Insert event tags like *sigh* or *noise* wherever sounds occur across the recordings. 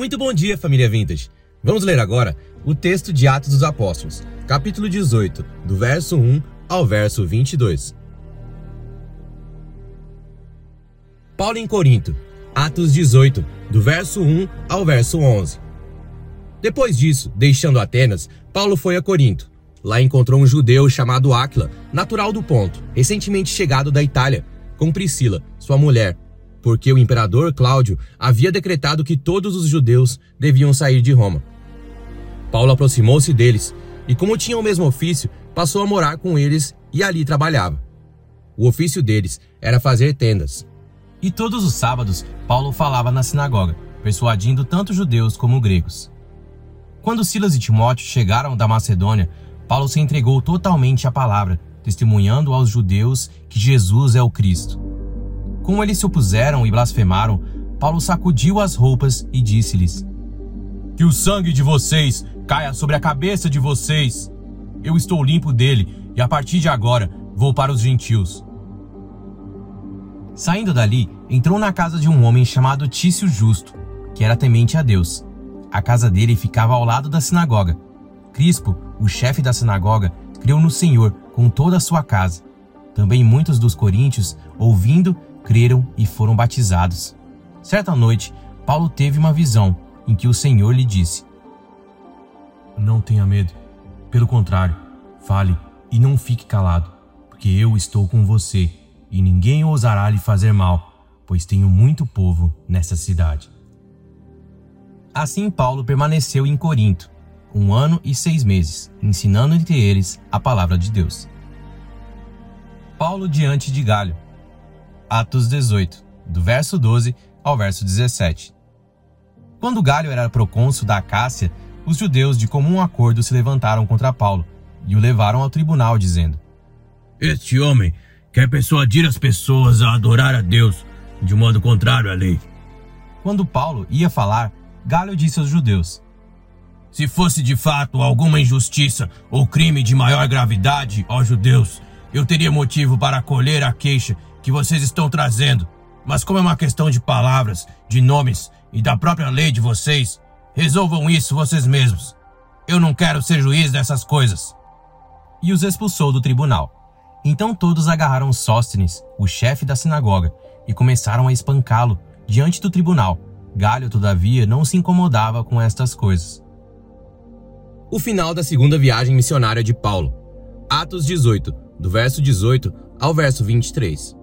Muito bom dia, família Vintage. Vamos ler agora o texto de Atos dos Apóstolos, capítulo 18, do verso 1 ao verso 22. Paulo em Corinto, Atos 18, do verso 1 ao verso 11. Depois disso, deixando Atenas, Paulo foi a Corinto. Lá encontrou um judeu chamado Áquila, natural do Ponto, recentemente chegado da Itália, com Priscila, sua mulher, porque o imperador Cláudio havia decretado que todos os judeus deviam sair de Roma. Paulo aproximou-se deles e, como tinha o mesmo ofício, passou a morar com eles e ali trabalhava. O ofício deles era fazer tendas. E todos os sábados, Paulo falava na sinagoga, persuadindo tanto judeus como gregos. Quando Silas e Timóteo chegaram da Macedônia, Paulo se entregou totalmente à palavra, testemunhando aos judeus que Jesus é o Cristo. Como eles se opuseram e blasfemaram, Paulo sacudiu as roupas e disse-lhes: Que o sangue de vocês caia sobre a cabeça de vocês. Eu estou limpo dele e a partir de agora vou para os gentios. Saindo dali, entrou na casa de um homem chamado Tício Justo, que era temente a Deus. A casa dele ficava ao lado da sinagoga. Crispo, o chefe da sinagoga, creu no Senhor com toda a sua casa. Também muitos dos coríntios, ouvindo, creram e foram batizados. Certa noite, Paulo teve uma visão em que o Senhor lhe disse: Não tenha medo. Pelo contrário, fale e não fique calado, porque eu estou com você e ninguém ousará lhe fazer mal, pois tenho muito povo nessa cidade. Assim Paulo permaneceu em Corinto, um ano e seis meses, ensinando entre eles a palavra de Deus. Paulo diante de Galho. Atos 18, do verso 12 ao verso 17. Quando Galho era procônsul da Acácia, os judeus de comum acordo se levantaram contra Paulo e o levaram ao tribunal, dizendo: Este homem quer persuadir as pessoas a adorar a Deus de um modo contrário à lei. Quando Paulo ia falar, Galho disse aos judeus: Se fosse de fato alguma injustiça ou crime de maior gravidade, ó judeus, eu teria motivo para acolher a queixa que vocês estão trazendo. Mas como é uma questão de palavras, de nomes e da própria lei de vocês, resolvam isso vocês mesmos. Eu não quero ser juiz dessas coisas. E os expulsou do tribunal. Então todos agarraram Sóstenes, o chefe da sinagoga, e começaram a espancá-lo diante do tribunal. Galho, todavia, não se incomodava com estas coisas. O final da segunda viagem missionária de Paulo. Atos 18, do verso 18 ao verso 23.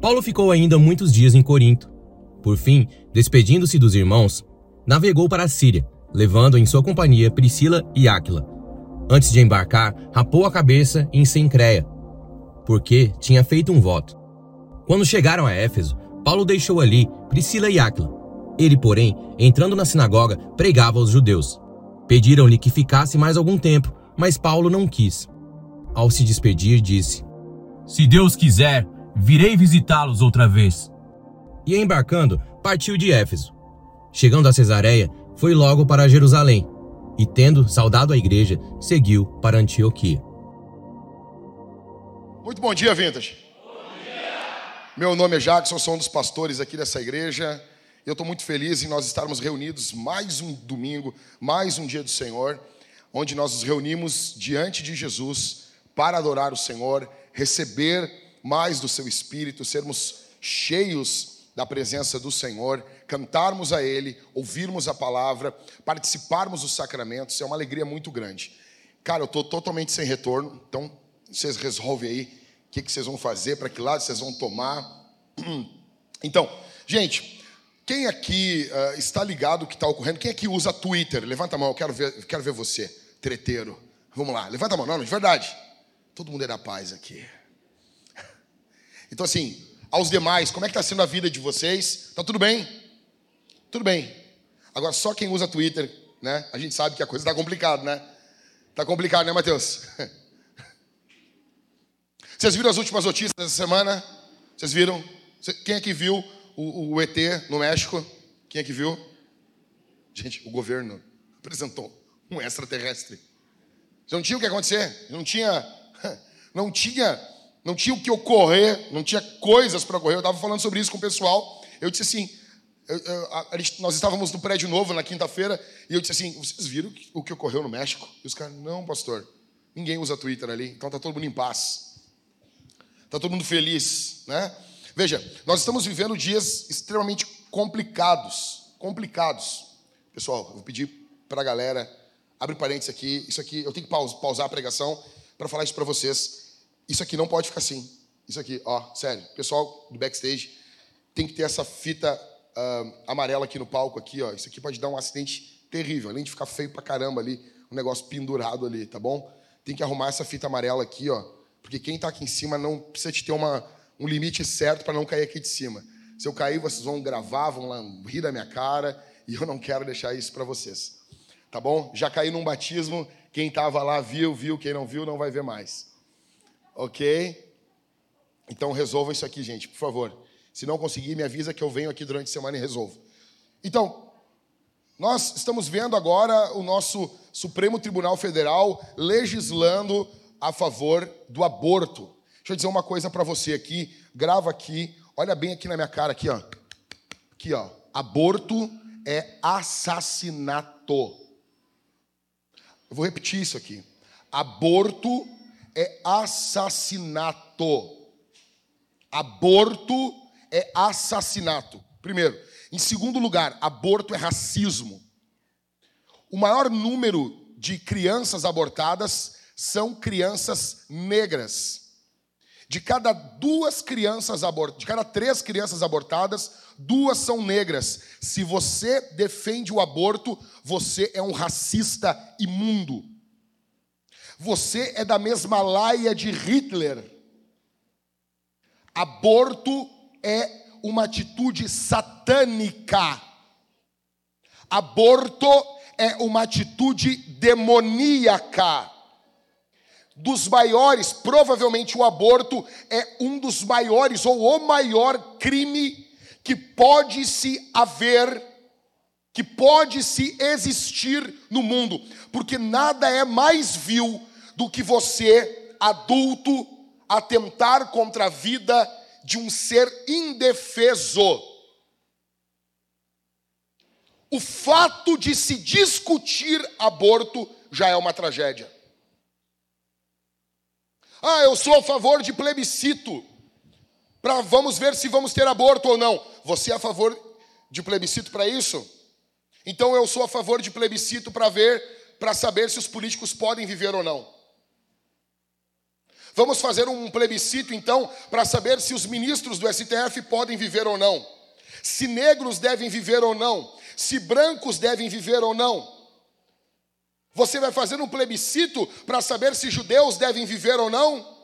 Paulo ficou ainda muitos dias em Corinto. Por fim, despedindo-se dos irmãos, navegou para a Síria, levando em sua companhia Priscila e Áquila, Antes de embarcar, rapou a cabeça em Sencreia, porque tinha feito um voto. Quando chegaram a Éfeso, Paulo deixou ali Priscila e Áquila. Ele, porém, entrando na sinagoga, pregava aos judeus. Pediram-lhe que ficasse mais algum tempo, mas Paulo não quis. Ao se despedir, disse: Se Deus quiser, virei visitá-los outra vez. E embarcando, partiu de Éfeso. Chegando a Cesareia, foi logo para Jerusalém e, tendo saudado a igreja, seguiu para Antioquia. Muito bom dia, Vintage. Bom dia. Meu nome é Jackson, sou um dos pastores aqui dessa igreja. Eu estou muito feliz em nós estarmos reunidos mais um domingo, mais um dia do Senhor, onde nós nos reunimos diante de Jesus para adorar o Senhor, receber mais do seu Espírito, sermos cheios da presença do Senhor, cantarmos a Ele, ouvirmos a palavra, participarmos dos sacramentos, é uma alegria muito grande. Cara, eu estou totalmente sem retorno, então vocês resolvem aí o que, que vocês vão fazer, para que lado vocês vão tomar. *clears throat* Então, gente, quem aqui uh, está ligado o que está ocorrendo? Quem aqui usa Twitter? Levanta a mão, eu quero ver, quero ver você, treteiro. Vamos lá, levanta a mão, não, de verdade. Todo mundo é da paz aqui. Então, assim, aos demais, como é que está sendo a vida de vocês? Tá tudo bem? Tudo bem. Agora, só quem usa Twitter, né? A gente sabe que a coisa está complicada, né? Tá complicado, né, Matheus? *laughs* Vocês viram as últimas notícias dessa semana? Vocês viram? Quem é que viu o, o ET no México? Quem é que viu? Gente, o governo apresentou um extraterrestre. Não tinha o que acontecer, não tinha, *laughs* não tinha não tinha o que ocorrer, não tinha coisas para ocorrer. Eu estava falando sobre isso com o pessoal. Eu disse assim: eu, eu, a, a nós estávamos no prédio novo na quinta-feira e eu disse assim: vocês viram o que ocorreu no México? E os caras, não, pastor, ninguém usa Twitter ali, então tá todo mundo em paz. Tá todo mundo feliz, né? Veja, nós estamos vivendo dias extremamente complicados, complicados. Pessoal, eu vou pedir para a galera, abre parênteses aqui, isso aqui, eu tenho que pausar a pregação para falar isso para vocês. Isso aqui não pode ficar assim. Isso aqui, ó, sério. Pessoal do backstage, tem que ter essa fita uh, amarela aqui no palco, aqui, ó. Isso aqui pode dar um acidente terrível, além de ficar feio pra caramba ali, um negócio pendurado ali, tá bom? Tem que arrumar essa fita amarela aqui, ó, porque quem tá aqui em cima não precisa de ter uma, um limite certo para não cair aqui de cima. Se eu cair, vocês vão gravar, vão lá rir da minha cara, e eu não quero deixar isso para vocês. Tá bom? Já caí num batismo, quem estava lá viu, viu, quem não viu não vai ver mais. OK? Então resolva isso aqui, gente, por favor. Se não conseguir, me avisa que eu venho aqui durante a semana e resolvo. Então, nós estamos vendo agora o nosso Supremo Tribunal Federal legislando a favor do aborto. Deixa eu dizer uma coisa para você aqui, grava aqui, olha bem aqui na minha cara aqui, ó. Aqui, ó. Aborto é assassinato. Eu vou repetir isso aqui. Aborto é assassinato. Aborto é assassinato. Primeiro. Em segundo lugar, aborto é racismo. O maior número de crianças abortadas são crianças negras. De cada duas crianças abortadas, de cada três crianças abortadas, duas são negras. Se você defende o aborto, você é um racista imundo. Você é da mesma laia de Hitler. Aborto é uma atitude satânica. Aborto é uma atitude demoníaca. Dos maiores, provavelmente o aborto é um dos maiores ou o maior crime que pode se haver, que pode se existir no mundo, porque nada é mais vil do que você, adulto, atentar contra a vida de um ser indefeso. O fato de se discutir aborto já é uma tragédia. Ah, eu sou a favor de plebiscito. Para vamos ver se vamos ter aborto ou não. Você é a favor de plebiscito para isso? Então eu sou a favor de plebiscito para ver, para saber se os políticos podem viver ou não. Vamos fazer um plebiscito, então, para saber se os ministros do STF podem viver ou não, se negros devem viver ou não, se brancos devem viver ou não. Você vai fazer um plebiscito para saber se judeus devem viver ou não?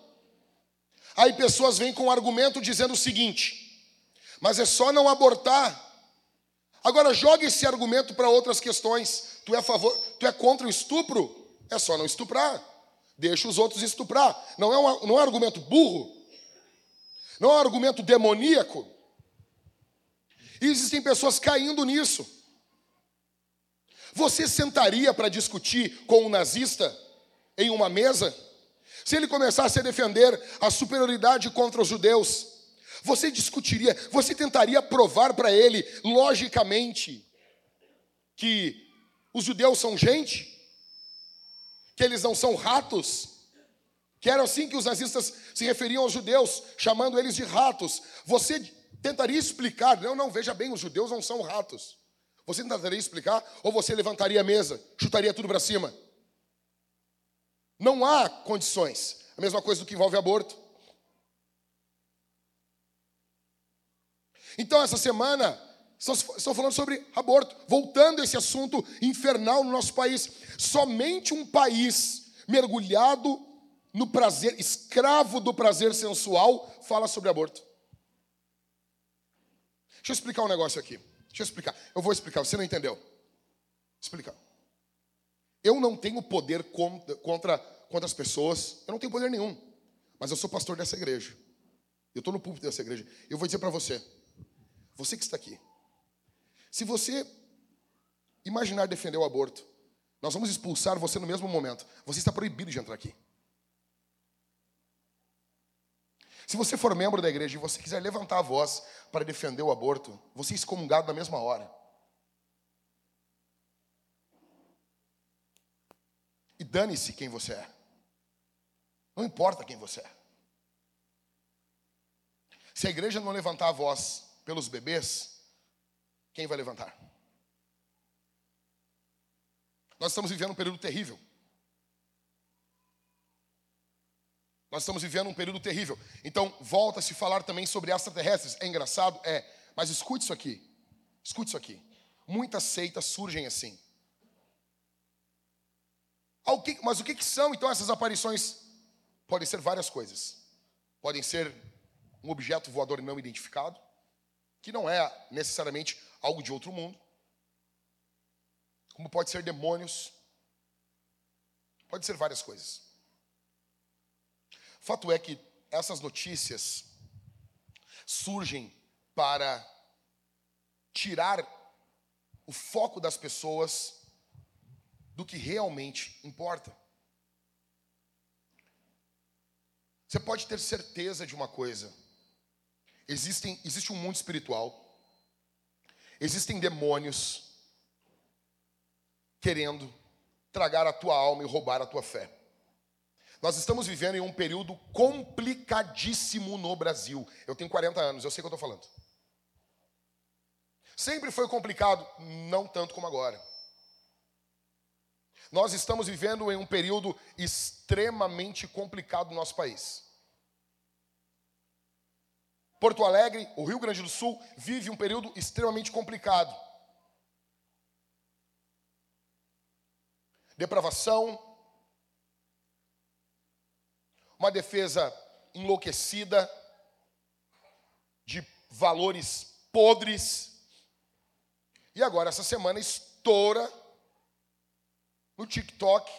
Aí pessoas vêm com um argumento dizendo o seguinte: mas é só não abortar. Agora jogue esse argumento para outras questões. Tu é a favor, tu é contra o estupro? É só não estuprar. Deixa os outros estuprar. Não é um, não é um argumento burro. Não é um argumento demoníaco. E existem pessoas caindo nisso. Você sentaria para discutir com um nazista em uma mesa? Se ele começasse a defender a superioridade contra os judeus, você discutiria, você tentaria provar para ele, logicamente, que os judeus são gente? que eles não são ratos, que era assim que os nazistas se referiam aos judeus, chamando eles de ratos. Você tentaria explicar, não, não, veja bem, os judeus não são ratos. Você tentaria explicar ou você levantaria a mesa, chutaria tudo para cima? Não há condições. A mesma coisa do que envolve aborto. Então, essa semana, Estou falando sobre aborto, voltando a esse assunto infernal no nosso país. Somente um país mergulhado no prazer, escravo do prazer sensual, fala sobre aborto. Deixa eu explicar um negócio aqui. Deixa eu explicar. Eu vou explicar, você não entendeu. Explicar. Eu não tenho poder contra, contra, contra as pessoas, eu não tenho poder nenhum. Mas eu sou pastor dessa igreja. Eu estou no púlpito dessa igreja. Eu vou dizer para você, você que está aqui, se você imaginar defender o aborto, nós vamos expulsar você no mesmo momento. Você está proibido de entrar aqui. Se você for membro da igreja e você quiser levantar a voz para defender o aborto, você é excomungado na mesma hora. E dane-se quem você é. Não importa quem você é. Se a igreja não levantar a voz pelos bebês, quem vai levantar? Nós estamos vivendo um período terrível. Nós estamos vivendo um período terrível. Então, volta a se falar também sobre extraterrestres. É engraçado? É. Mas escute isso aqui. Escute isso aqui. Muitas seitas surgem assim. Mas o que, são então essas aparições? Podem ser várias coisas. Podem ser um objeto voador não identificado, que não é necessariamente algo de outro mundo. Como pode ser demônios. Pode ser várias coisas. Fato é que essas notícias surgem para tirar o foco das pessoas do que realmente importa. Você pode ter certeza de uma coisa: existem, existe um mundo espiritual, existem demônios querendo tragar a tua alma e roubar a tua fé. Nós estamos vivendo em um período complicadíssimo no Brasil. Eu tenho 40 anos, eu sei o que eu estou falando. Sempre foi complicado, não tanto como agora. Nós estamos vivendo em um período extremamente complicado no nosso país. Porto Alegre, o Rio Grande do Sul, vive um período extremamente complicado. Depravação, uma defesa enlouquecida, de valores podres. E agora, essa semana, estoura no TikTok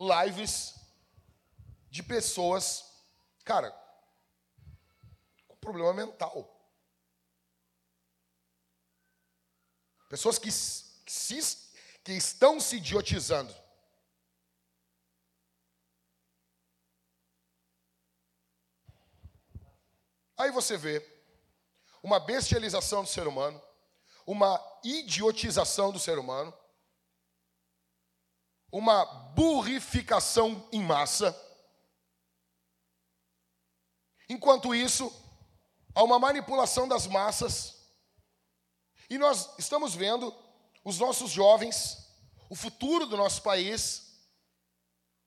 lives de pessoas, cara, problema mental. Pessoas que, se, que estão se idiotizando. Aí você vê uma bestialização do ser humano, uma idiotização do ser humano, uma burrificação em massa. Enquanto isso, há uma manipulação das massas. E nós estamos vendo os nossos jovens, o futuro do nosso país,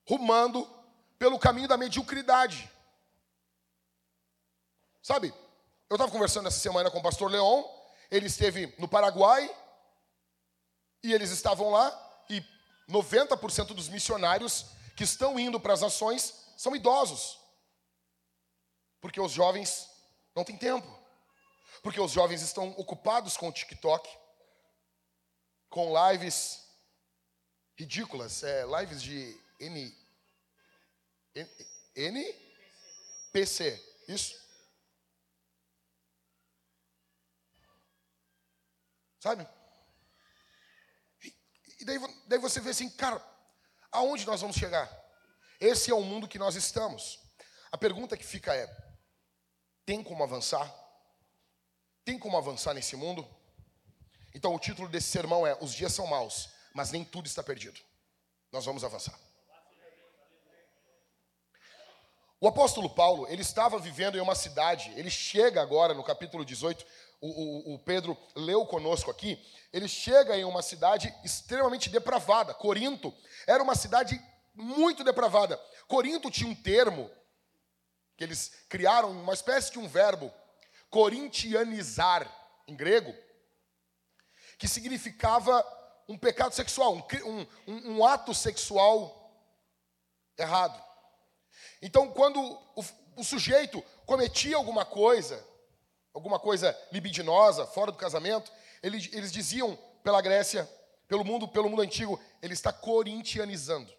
rumando pelo caminho da mediocridade. Sabe, eu estava conversando essa semana com o pastor Leon, ele esteve no Paraguai, e eles estavam lá, e 90% dos missionários que estão indo para as nações são idosos. Porque os jovens não têm tempo. Porque os jovens estão ocupados com o TikTok, com lives ridículas, é, lives de N, N, N, PC, isso? Sabe? E, e daí, daí você vê assim, cara, aonde nós vamos chegar? Esse é o mundo que nós estamos. A pergunta que fica é: tem como avançar? Tem como avançar nesse mundo? Então, o título desse sermão é: Os dias são maus, mas nem tudo está perdido. Nós vamos avançar. O apóstolo Paulo, ele estava vivendo em uma cidade, ele chega agora no capítulo 18, o, o, o, Pedro leu conosco aqui, ele chega em uma cidade extremamente depravada. Corinto era uma cidade muito depravada. Corinto tinha um termo que eles criaram, uma espécie de um verbo, corintianizar, em grego, que significava um pecado sexual, um, um, um ato sexual errado. Então, quando o, o sujeito cometia alguma coisa, alguma coisa libidinosa, fora do casamento, eles, eles diziam pela Grécia, pelo mundo, pelo mundo antigo, ele está corintianizando.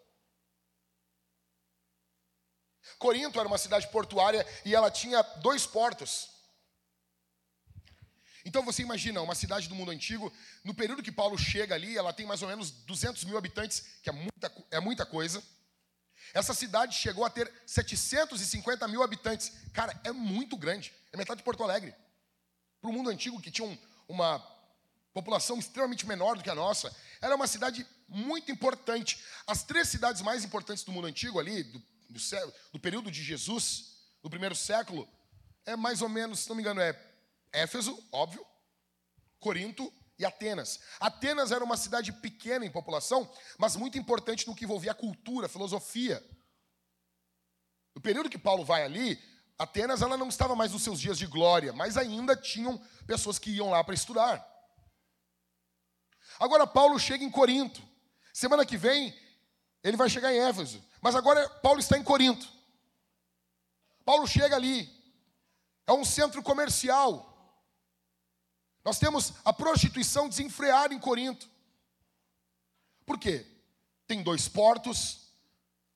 Corinto era uma cidade portuária e ela tinha dois portos. Então você imagina, uma cidade do mundo antigo, no período que Paulo chega ali, ela tem mais ou menos 200 mil habitantes, que é muita, é muita coisa. Essa cidade chegou a ter 750 mil habitantes. Cara, é muito grande. É metade de Porto Alegre. Para o mundo antigo, que tinha um, uma população extremamente menor do que a nossa, era uma cidade muito importante. As três cidades mais importantes do mundo antigo, ali, do, do, do período de Jesus, do primeiro século, é mais ou menos, se não me engano, é Éfeso, óbvio, Corinto e Atenas. Atenas era uma cidade pequena em população, mas muito importante no que envolvia a cultura, a filosofia. No período que Paulo vai ali, Atenas ela não estava mais nos seus dias de glória, mas ainda tinham pessoas que iam lá para estudar. Agora Paulo chega em Corinto. Semana que vem ele vai chegar em Éfeso, mas agora Paulo está em Corinto. Paulo chega ali. É um centro comercial. Nós temos a prostituição desenfreada em Corinto. Por quê? Tem dois portos,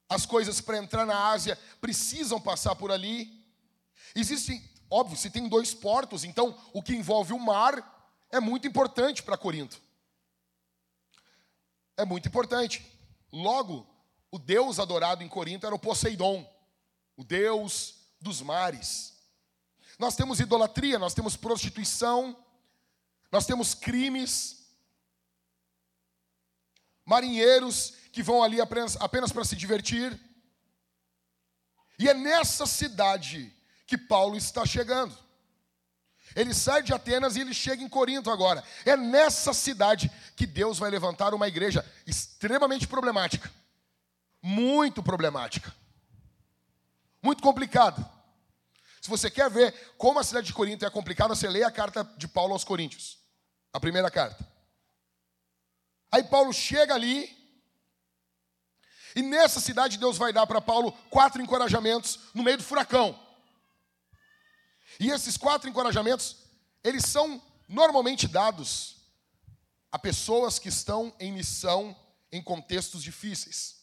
as coisas para entrar na Ásia precisam passar por ali. Existem, óbvio, se tem dois portos, então o que envolve o mar é muito importante para Corinto. É muito importante. Logo, o deus adorado em Corinto era o Poseidon, o deus dos mares. Nós temos idolatria, nós temos prostituição, nós temos crimes, marinheiros que vão ali apenas, para se divertir. E é nessa cidade que Paulo está chegando. Ele sai de Atenas e ele chega em Corinto agora. É nessa cidade que Deus vai levantar uma igreja extremamente problemática. Muito problemática. Muito complicada. Se você quer ver como a cidade de Corinto é complicada, você lê a carta de Paulo aos Coríntios, a primeira carta. Aí Paulo chega ali, e nessa cidade Deus vai dar para Paulo quatro encorajamentos no meio do furacão. E esses quatro encorajamentos, eles são normalmente dados a pessoas que estão em missão em contextos difíceis.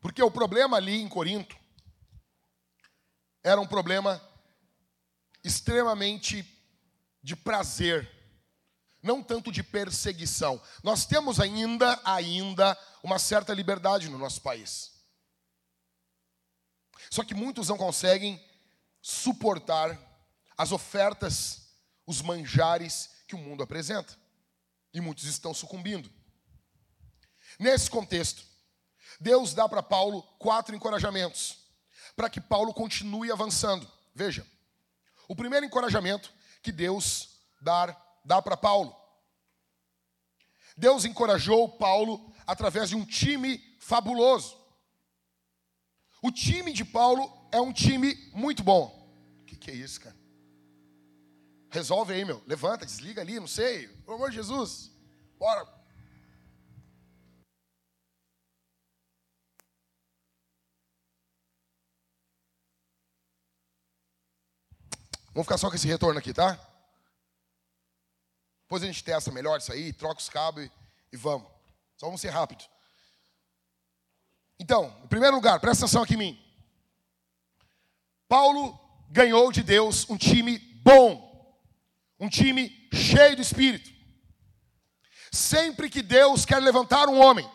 Porque o problema ali em Corinto era um problema extremamente de prazer, não tanto de perseguição. Nós temos ainda, ainda, uma certa liberdade no nosso país. Só que muitos não conseguem suportar as ofertas, os manjares que o mundo apresenta. E muitos estão sucumbindo. Nesse contexto, Deus dá para Paulo quatro encorajamentos para que Paulo continue avançando. Veja, o primeiro encorajamento que Deus dá, dá para Paulo. Deus encorajou Paulo através de um time fabuloso. O time de Paulo é um time muito bom. O que, que é isso, cara? Resolve aí, meu. Levanta, desliga ali, não sei. Pelo amor de Jesus. Bora. Vamos ficar só com esse retorno aqui, tá? Depois a gente testa melhor isso aí, troca os cabos e, e vamos. Só vamos ser rápido. Então, em primeiro lugar, presta atenção aqui em mim. Paulo ganhou de Deus um time bom, um time cheio do espírito. Sempre que Deus quer levantar um homem,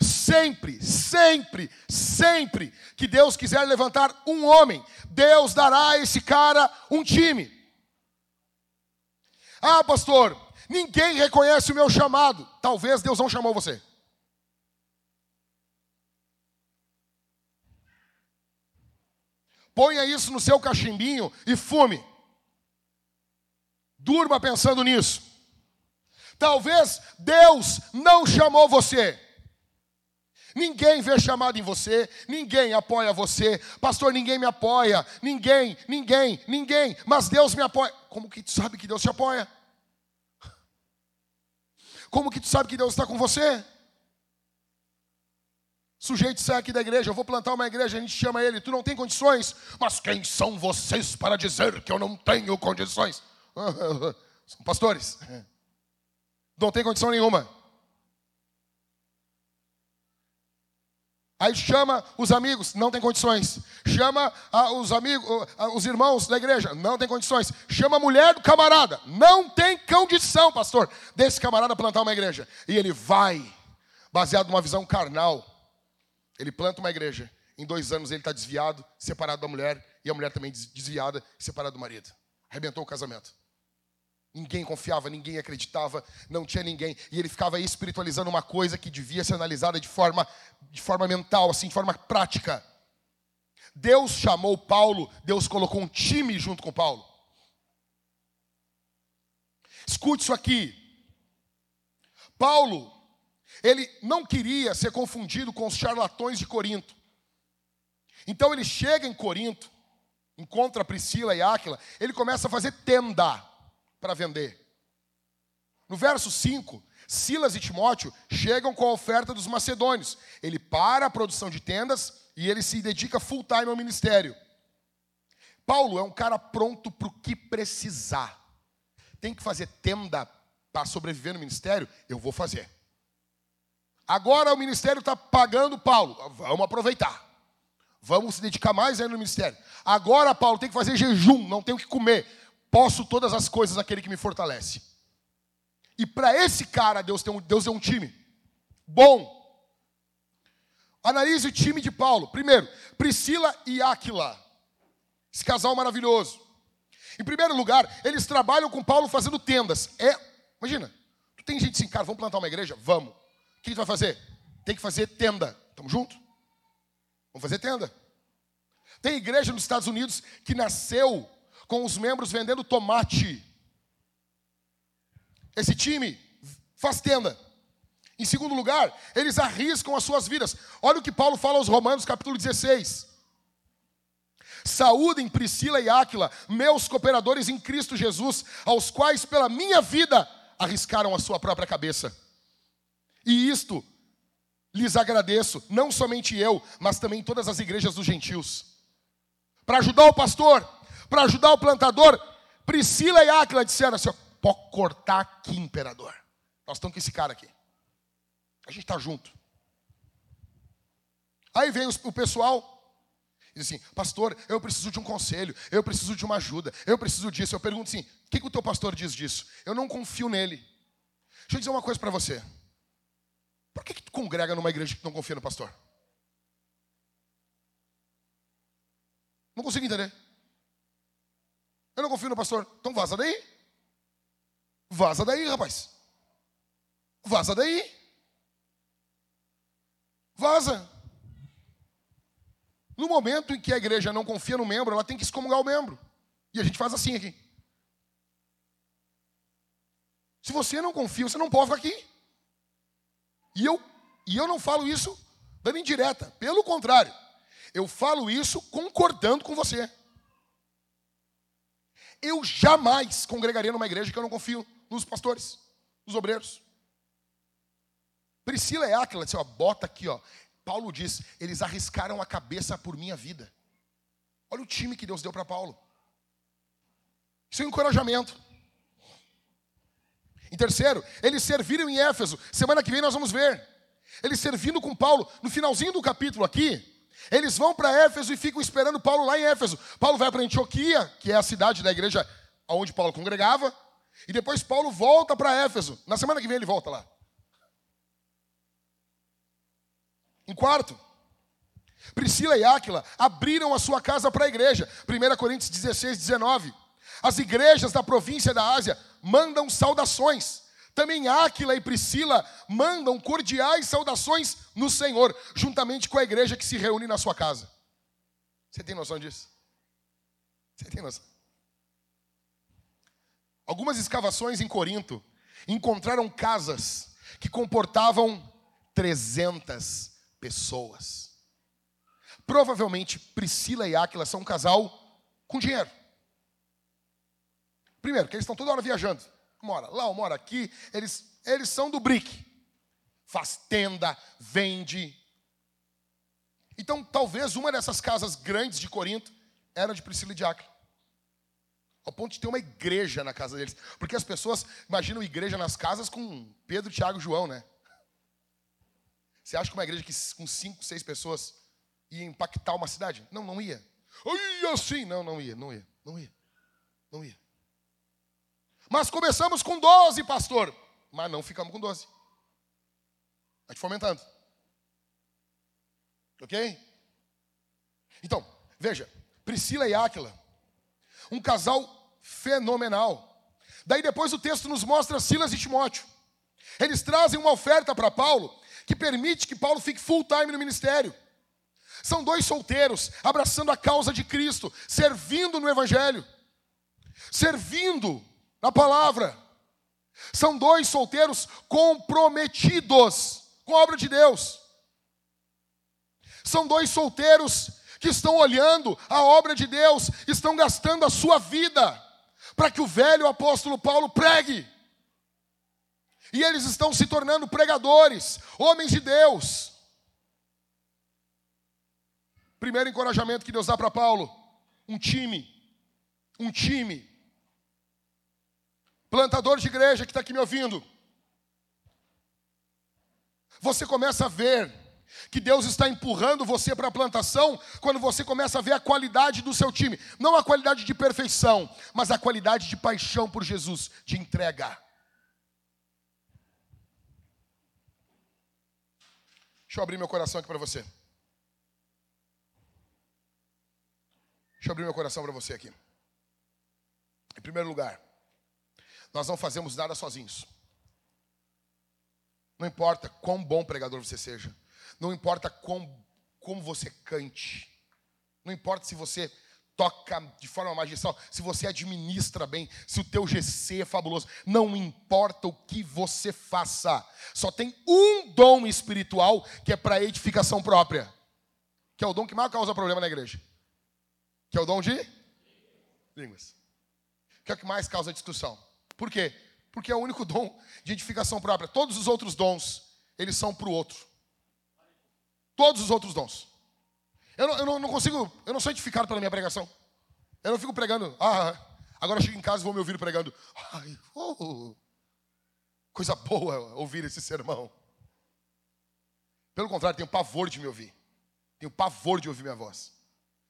Sempre, sempre, sempre que Deus quiser levantar um homem, Deus dará a esse cara um time. Ah, pastor, ninguém reconhece o meu chamado. Talvez Deus não chamou você. Ponha isso no seu cachimbinho e fume. Durma pensando nisso. Talvez Deus não chamou você. Ninguém vê chamado em você, ninguém apoia você. Pastor, ninguém me apoia. Ninguém, ninguém, ninguém. Mas Deus me apoia. Como que tu sabe que Deus te apoia? Como que tu sabe que Deus está com você? Sujeito sai aqui da igreja, eu vou plantar uma igreja, a gente chama ele, tu não tem condições, mas quem são vocês para dizer que eu não tenho condições? *laughs* São pastores. Não tem condição nenhuma. Aí chama os amigos, não tem condições. Chama ah, os amigos, ah, os irmãos da igreja, não tem condições. Chama a mulher do camarada, não tem condição, pastor, desse camarada plantar uma igreja. E ele vai, baseado numa visão carnal. Ele planta uma igreja. Em dois anos ele está desviado, separado da mulher, e a mulher também desviada, separada do marido. Arrebentou o casamento. Ninguém confiava, ninguém acreditava, não tinha ninguém. E ele ficava aí espiritualizando uma coisa que devia ser analisada de forma, de forma mental, assim, de forma prática. Deus chamou Paulo, Deus colocou um time junto com Paulo. Escute isso aqui. Paulo, ele não queria ser confundido com os charlatões de Corinto. Então ele chega em Corinto, encontra Priscila e Áquila, ele começa a fazer tenda para vender. No verso 5, Silas e Timóteo chegam com a oferta dos macedônios. Ele para a produção de tendas e ele se dedica full time ao ministério. Paulo é um cara pronto para o que precisar. Tem que fazer tenda para sobreviver no ministério? Eu vou fazer. Agora o ministério está pagando Paulo. Vamos aproveitar. Vamos se dedicar mais ainda no ministério. Agora, Paulo, tem que fazer jejum, não tenho que comer. Posso todas as coisas naquele que me fortalece. E para esse cara, Deus, tem um, Deus deu um time bom. Analise o time de Paulo. Primeiro, Priscila e Áquila. Esse casal maravilhoso. Em primeiro lugar, eles trabalham com Paulo fazendo tendas. É, imagina, tu tem gente assim, cara, vamos plantar uma igreja? Vamos. O que a gente vai fazer? Tem que fazer tenda. Tamo junto? Vamos fazer tenda. Tem igreja nos Estados Unidos que nasceu com os membros vendendo tomate. Esse time faz tenda. Em segundo lugar, eles arriscam as suas vidas. Olha o que Paulo fala aos Romanos, capítulo 16. Saúdem Priscila e Áquila, meus cooperadores em Cristo Jesus, aos quais pela minha vida arriscaram a sua própria cabeça. E isto lhes agradeço, não somente eu, mas também todas as igrejas dos gentios. Para ajudar o pastor, para ajudar o plantador, Priscila e Áquila disseram assim: pode cortar aqui, imperador. Nós estamos com esse cara aqui. A gente está junto. Aí vem o pessoal diz assim: Pastor, eu preciso de um conselho, eu preciso de uma ajuda, eu preciso disso. Eu pergunto assim: O que, que o teu pastor diz disso? Eu não confio nele. Deixa eu dizer uma coisa para você. Por que, que tu congrega numa igreja que não confia no pastor? Não consigo entender. Eu não confio no pastor. Então vaza daí. Vaza daí, rapaz. Vaza daí. Vaza. No momento em que a igreja não confia no membro, ela tem que excomungar o membro. E a gente faz assim aqui. Se você não confia, você não pode ficar aqui. E eu, e eu não falo isso dando indireta. Pelo contrário, eu falo isso concordando com você. Eu jamais congregaria numa igreja que eu não confio nos pastores, nos obreiros. Priscila e Áquila disse, ó, bota aqui, ó. Paulo diz, eles arriscaram a cabeça por minha vida. Olha o time que Deus deu para Paulo. Isso é um encorajamento. Em terceiro, eles serviram em Éfeso. Semana que vem nós vamos ver. Eles servindo com Paulo. No finalzinho do capítulo aqui, eles vão para Éfeso e ficam esperando Paulo lá em Éfeso. Paulo vai para Antioquia, que é a cidade da igreja onde Paulo congregava. E depois Paulo volta para Éfeso. Na semana que vem ele volta lá. Em quarto, Priscila e Áquila abriram a sua casa para a igreja. 1 Coríntios 16, 19. As igrejas da província da Ásia mandam saudações. Também Áquila e Priscila mandam cordiais saudações no Senhor, juntamente com a igreja que se reúne na sua casa. Você tem noção disso? Você tem noção? Algumas escavações em Corinto encontraram casas que comportavam 300 pessoas. Provavelmente Priscila e Áquila são um casal com dinheiro. Primeiro, que eles estão toda hora viajando. Mora lá, mora aqui. Eles, eles são do BRIC. Faz tenda, vende. Então, talvez uma dessas casas grandes de Corinto era de Priscila e de. Ao ponto de ter uma igreja na casa deles. Porque as pessoas imaginam igreja nas casas com Pedro, Tiago e João, né? Você acha que uma igreja que, com cinco, seis pessoas ia impactar uma cidade? Não, não ia. Ia assim, não, não ia, não ia, não ia, não ia. Mas começamos com 12, pastor. Mas não ficamos com 12. Está te fomentando. Ok? Então, veja, Priscila e Áquila, um casal fenomenal. Daí depois o texto nos mostra Silas e Timóteo. Eles trazem uma oferta para Paulo que permite que Paulo fique full time no ministério. São dois solteiros abraçando a causa de Cristo, servindo no Evangelho, servindo na palavra. São dois solteiros comprometidos com a obra de Deus. São dois solteiros que estão olhando a obra de Deus, estão gastando a sua vida para que o velho apóstolo Paulo pregue. E eles estão se tornando pregadores, homens de Deus. Primeiro encorajamento que Deus dá para Paulo: um time. Um time. Plantador de igreja que está aqui me ouvindo. Você começa a ver que Deus está empurrando você para a plantação quando você começa a ver a qualidade do seu time. Não a qualidade de perfeição, mas a qualidade de paixão por Jesus, de entrega. Deixa eu abrir meu coração aqui para você. Deixa eu abrir meu coração para você aqui. Em primeiro lugar, nós não fazemos nada sozinhos. Não importa quão bom pregador você seja, não importa quão, como você cante, não importa se você toca de forma magistral, se você administra bem, se o teu GC é fabuloso, não importa o que você faça. Só tem um dom espiritual que é para edificação própria. Que é o dom que mais causa problema na igreja. Que é o dom de línguas. Que é o que mais causa discussão. Por quê? Porque é o único dom de edificação própria. Todos os outros dons, eles são para o outro. Todos os outros dons. Eu não, eu não, não consigo, eu não sou edificado pela minha pregação. Eu não fico pregando, ah, agora chego em casa e vou me ouvir pregando. Ai, oh, coisa boa ouvir esse sermão. Pelo contrário, tenho pavor de me ouvir. Tenho pavor de ouvir minha voz.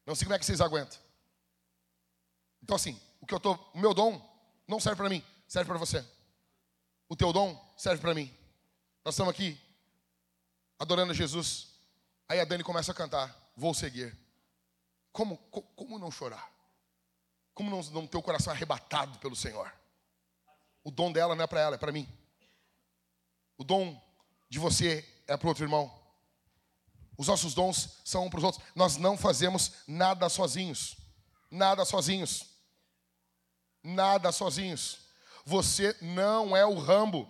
Não sei como é que vocês aguentam. Então assim, o que eu tô, o meu dom não serve para mim, serve para você. O teu dom serve para mim. Nós estamos aqui adorando Jesus. Aí a Dani começa a cantar vou seguir. Como, como não chorar? Como não, não ter o coração arrebatado pelo Senhor? O dom dela não é para ela, é para mim. O dom de você é para o outro irmão. Os nossos dons são um para os outros. Nós não fazemos nada sozinhos. Nada sozinhos. Nada sozinhos. Você não é o Rambo.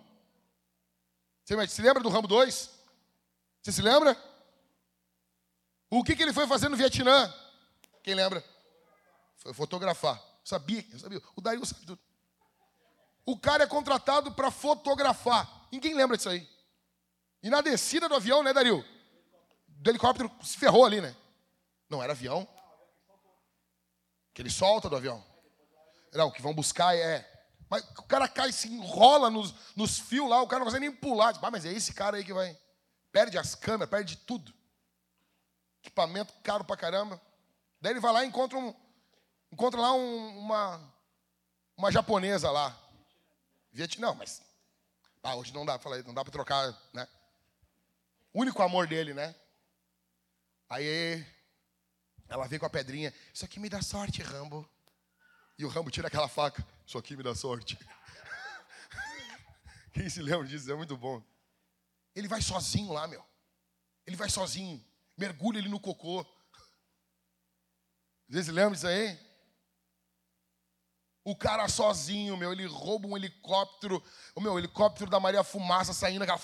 Você se lembra do Rambo 2? Você se lembra? O que, que ele foi fazer no Vietnã? Quem lembra? Foi fotografar. Sabia, sabia. O Dario sabe tudo. O cara é contratado para fotografar. Ninguém lembra disso aí. E na descida do avião, né, Dario? Do helicóptero se ferrou ali, né? Não era avião. Que ele solta do avião. Não, o que vão buscar é. Mas o cara cai, se enrola nos, nos fios lá, o cara não vai nem pular. ah, mas é esse cara aí que vai. Perde as câmeras, perde tudo equipamento caro pra caramba. Daí ele vai lá e encontra, um, encontra lá um, uma, uma japonesa lá. Vietnã, mas ah, hoje não dá, falei, não dá para trocar, né? O único amor dele, né? Aí ela vem com a pedrinha, isso aqui me dá sorte, Rambo. E o Rambo tira aquela faca, isso aqui me dá sorte. *laughs* Quem se lembra disso? É muito bom. Ele vai sozinho lá, meu. Ele vai sozinho mergulha ele no cocô. Vocês lembram disso aí? O cara sozinho, meu, ele rouba um helicóptero, o meu helicóptero da Maria Fumaça saindo, aquela...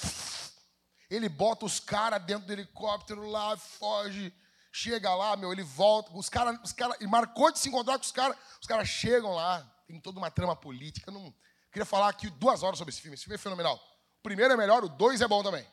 ele bota os caras dentro do helicóptero lá, foge, chega lá, meu, ele volta, os caras, os cara, ele marcou de se encontrar com os caras, os caras chegam lá, tem toda uma trama política, não queria falar aqui duas horas sobre esse filme, esse filme é fenomenal. O primeiro é melhor, o dois é bom também.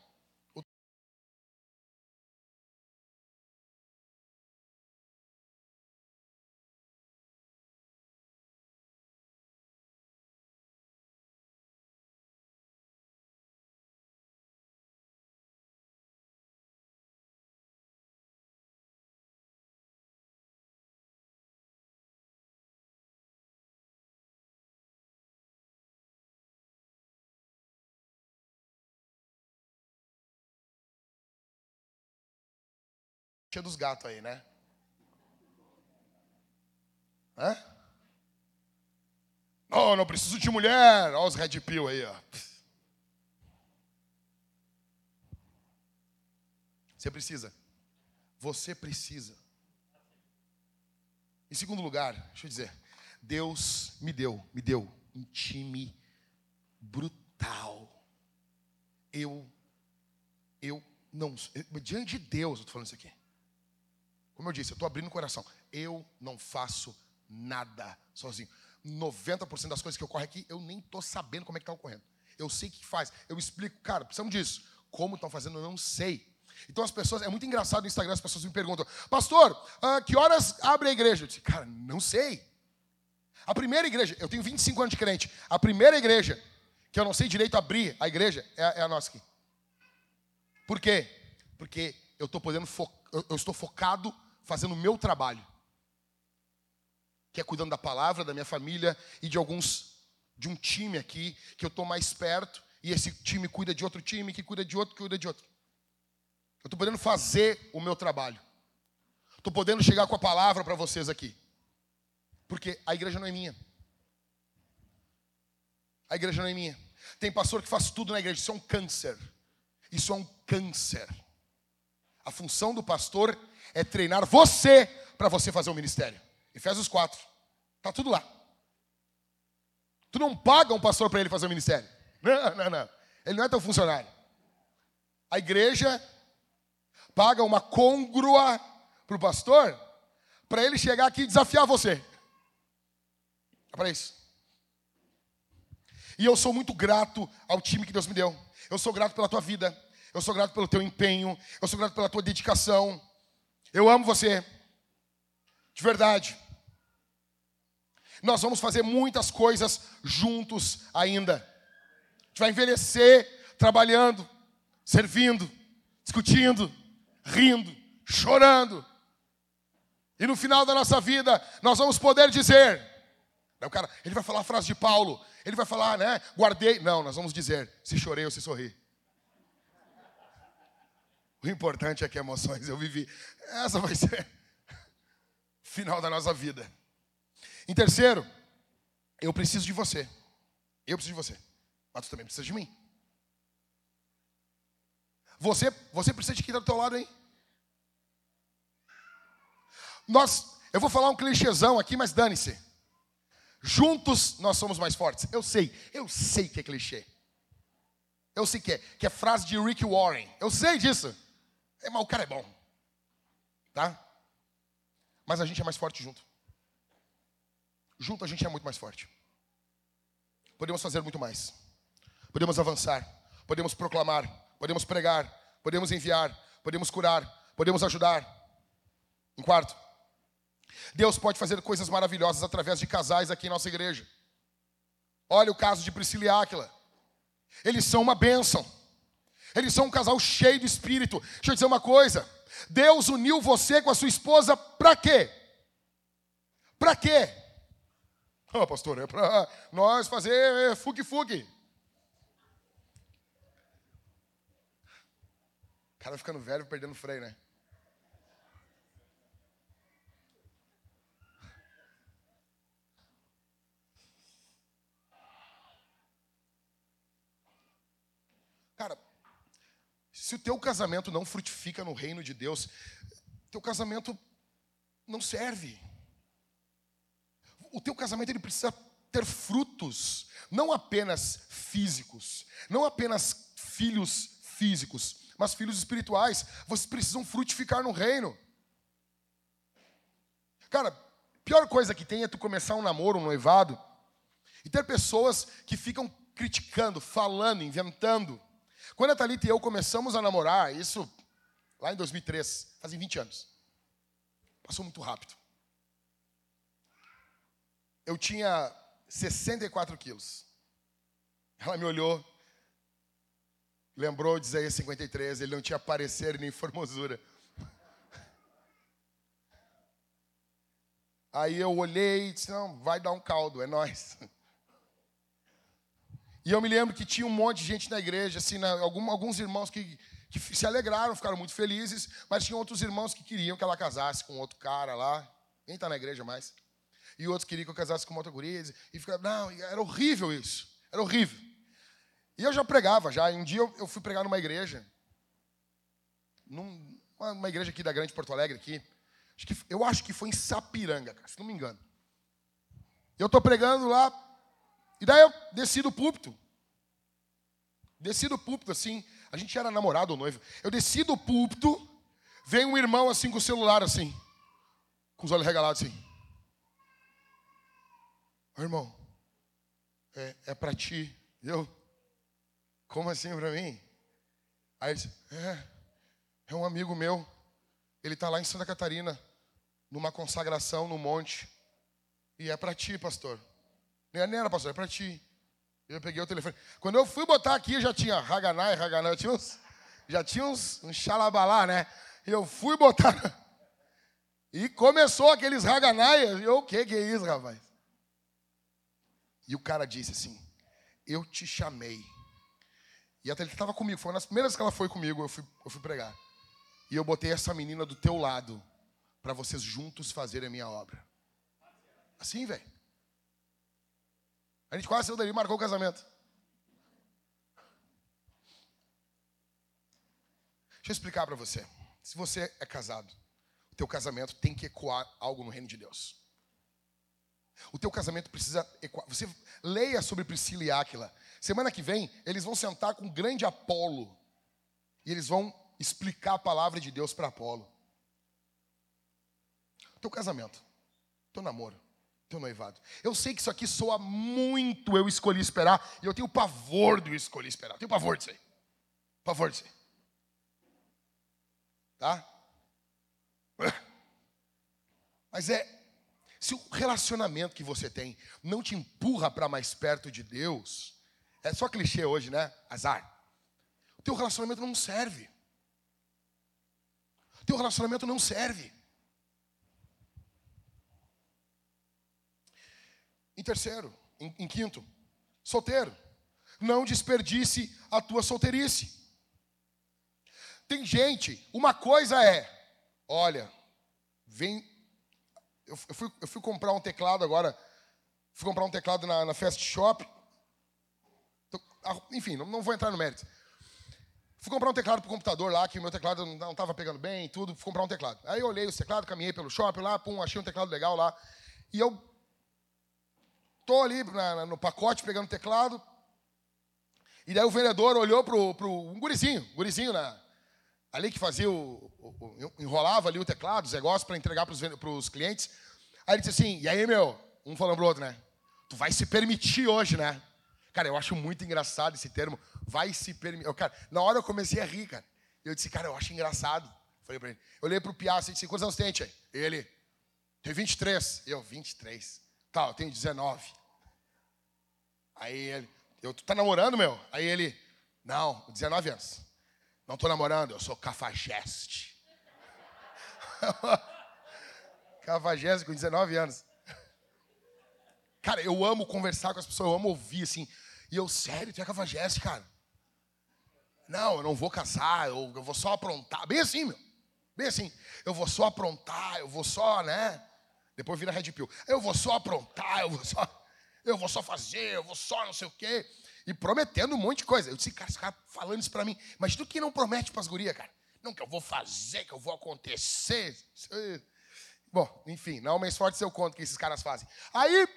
Dos gatos aí, né? Hã? Oh, não preciso de mulher. Olha os red pill aí, ó. Você precisa. Você precisa. Em segundo lugar, deixa eu dizer, Deus me deu, me deu um time brutal. Eu, eu não, diante de Deus, eu estou falando isso aqui. Como eu disse, eu estou abrindo o coração. Eu não faço nada sozinho. 90% das coisas que ocorrem aqui, eu nem estou sabendo como é que está ocorrendo. Eu sei o que faz. Eu explico, cara, precisamos disso. Como estão fazendo, eu não sei. Então as pessoas, é muito engraçado no Instagram, as pessoas me perguntam, pastor, uh, que horas abre a igreja? Eu disse, cara, não sei. A primeira igreja, eu tenho 25 anos de crente, a primeira igreja que eu não sei direito abrir a igreja é, é a nossa aqui. Por quê? Porque eu, podendo fo eu, eu estou focado fazendo o meu trabalho. Que é cuidando da palavra, da minha família e de alguns, de um time aqui, que eu estou mais perto, e esse time cuida de outro time, que cuida de outro, que cuida de outro. Eu estou podendo fazer o meu trabalho. Estou podendo chegar com a palavra para vocês aqui. Porque a igreja não é minha. A igreja não é minha. Tem pastor que faz tudo na igreja. Isso é um câncer. Isso é um câncer. A função do pastor é treinar você para você fazer o ministério. Efésios 4. Está tudo lá. Tu não paga um pastor para ele fazer o ministério. *laughs* Não, não, não. Ele não é teu funcionário. A igreja paga uma congrua para o pastor para ele chegar aqui e desafiar você. É para isso. E eu sou muito grato ao time que Deus me deu. Eu sou grato pela tua vida. Eu sou grato pelo teu empenho. Eu sou grato pela tua dedicação. Eu amo você. De verdade. Nós vamos fazer muitas coisas juntos ainda. A gente vai envelhecer trabalhando, servindo, discutindo, rindo, chorando. E no final da nossa vida, nós vamos poder dizer: o cara, ele vai falar a frase de Paulo, ele vai falar, né? Guardei. Não, nós vamos dizer: se chorei ou se sorri. O importante é que emoções eu vivi. Essa vai ser *laughs* final da nossa vida. Em terceiro, eu preciso de você. Eu preciso de você. Mas tu também precisa de mim. Você, você precisa de quem está do teu lado, hein? Nós, eu vou falar um clichêzão aqui, mas dane-se. Juntos nós somos mais fortes. Eu sei, eu sei que é clichê. Eu sei que é, que é frase de Rick Warren. Eu sei disso. É, mas o cara é bom. Tá? Mas a gente é mais forte junto. Junto a gente é muito mais forte. Podemos fazer muito mais. Podemos avançar. Podemos proclamar. Podemos pregar. Podemos enviar. Podemos curar. Podemos ajudar. Em quarto, Deus pode fazer coisas maravilhosas através de casais aqui em nossa igreja. Olha o caso de Priscila e Áquila. Eles são uma bênção. Eles são um casal cheio de espírito. Deixa eu dizer uma coisa. Deus uniu você com a sua esposa para quê? Para quê? Ah, oh, pastor, é para nós fazer fugue-fugue. O cara ficando velho, perdendo freio, né? Cara, se o teu casamento não frutifica no reino de Deus, teu casamento não serve. O teu casamento ele precisa ter frutos, não apenas físicos, não apenas filhos físicos, mas filhos espirituais. Vocês precisam frutificar no reino. Cara, pior coisa que tem é tu começar um namoro, um noivado, e ter pessoas que ficam criticando, falando, inventando. Quando a Thalita e eu começamos a namorar, isso lá em 2003, fazem 20 anos. Passou muito rápido. Eu tinha 64 quilos. Ela me olhou, lembrou de Isaías 53, ele não tinha parecer nem formosura. Aí eu olhei e disse, não, vai dar um caldo, é nós. E eu me lembro que tinha um monte de gente na igreja, assim, na, algum, alguns irmãos que que se alegraram, ficaram muito felizes, mas tinha outros irmãos que queriam que ela casasse com outro cara lá, nem está na igreja mais. E outros queriam que eu casasse com uma outra guria, e ficava, não, era horrível isso, era horrível. E eu já pregava, já. Um dia eu, fui pregar numa igreja, numa igreja aqui da Grande Porto Alegre, aqui. Acho que, eu acho que foi em Sapiranga, cara, se não me engano. Eu estou pregando lá, e daí eu desci do púlpito. Desci do púlpito assim, a gente era namorado ou noivo. Eu desci do púlpito, vem um irmão assim com o celular assim, com os olhos regalados assim. irmão, é, é para ti. Eu, como assim para mim? Aí ele disse, é, é um amigo meu. Ele está lá em Santa Catarina, numa consagração no monte. E é para ti, pastor. Nem era, pastor, é para ti. Eu peguei o telefone. Quando eu fui botar aqui, já tinha Haganai, Haganai, tinha uns, já tinha uns, uns xalabalá, né? Eu fui botar. E começou aqueles Haganai. Eu, o que, que é isso, rapaz? E o cara disse assim: Eu te chamei. E até ele estava comigo. Foi uma das primeiras que ela foi comigo, eu fui, eu fui pregar. E eu botei essa menina do teu lado para vocês juntos fazerem a minha obra. Assim, velho. A gente quase saiu dali marcou o casamento. Deixa eu explicar para você. Se você é casado, o teu casamento tem que ecoar algo no reino de Deus. O teu casamento precisa ecoar. Você leia sobre Priscila e Áquila. Semana que vem, eles vão sentar com o grande Apolo. E eles vão explicar a palavra de Deus para Apolo. O teu casamento, teu namoro, teu noivado. Eu sei que isso aqui soa muito eu escolhi esperar, e eu tenho pavor do escolhi esperar. Eu tenho pavor disso aí. Pavor disso aí. Tá? *laughs* Mas é se o relacionamento que você tem não te empurra para mais perto de Deus, é só clichê hoje, né? Azar. O teu relacionamento não serve. O teu relacionamento não serve. Em terceiro, em, em quinto, solteiro. Não desperdice a tua solteirice. Tem gente, uma coisa é, olha, vem. Eu, eu, fui, eu fui comprar um teclado agora, fui comprar um teclado na, na Fast Shop. Enfim, não, vou entrar no mérito. Fui comprar um teclado pro computador lá, que o meu teclado não estava pegando bem e tudo. Fui comprar um teclado. Aí eu olhei o teclado, caminhei pelo shopping lá, pum, achei um teclado legal lá. E eu Tô ali na, no pacote pegando teclado. E daí o vendedor olhou pro, pro um gurizinho, gurizinho na, ali que fazia o, o, o enrolava ali o teclado, os negócios para entregar para os clientes. Aí ele disse assim: "E aí, meu?" Um falando pro outro, né? "Tu vai se permitir hoje, né?" Cara, eu acho muito engraçado esse termo, vai se permitir. Cara, na hora eu comecei a rir, cara. Eu disse: "Cara, eu acho engraçado." Falei para ele. Eu olhei pro Piazza e disse: "Quantos anos tem, tia?" Ele: "Tem 23." Eu: "23." Tá, eu tenho 19. Aí ele, eu, tu tá namorando, meu? Aí ele, não, 19 anos. Não tô namorando, eu sou cafajeste. *laughs* cafajeste com 19 anos. Cara, eu amo conversar com as pessoas, eu amo ouvir assim. E eu, sério, tu é cafajeste, cara? Não, eu não vou casar, eu, eu vou só aprontar. Bem assim, meu. Bem assim. Eu vou só aprontar, eu vou só, né? Depois vira Red Pill. Eu vou só aprontar, eu vou só. Eu vou só fazer, eu vou só não sei o quê. E prometendo um monte de coisa. Eu disse, cara, esse cara falando isso pra mim. Mas tu que não promete pras gurias, cara? Não, que eu vou fazer, que eu vou acontecer. Bom, enfim, não é mais forte seu conto que esses caras fazem. Aí,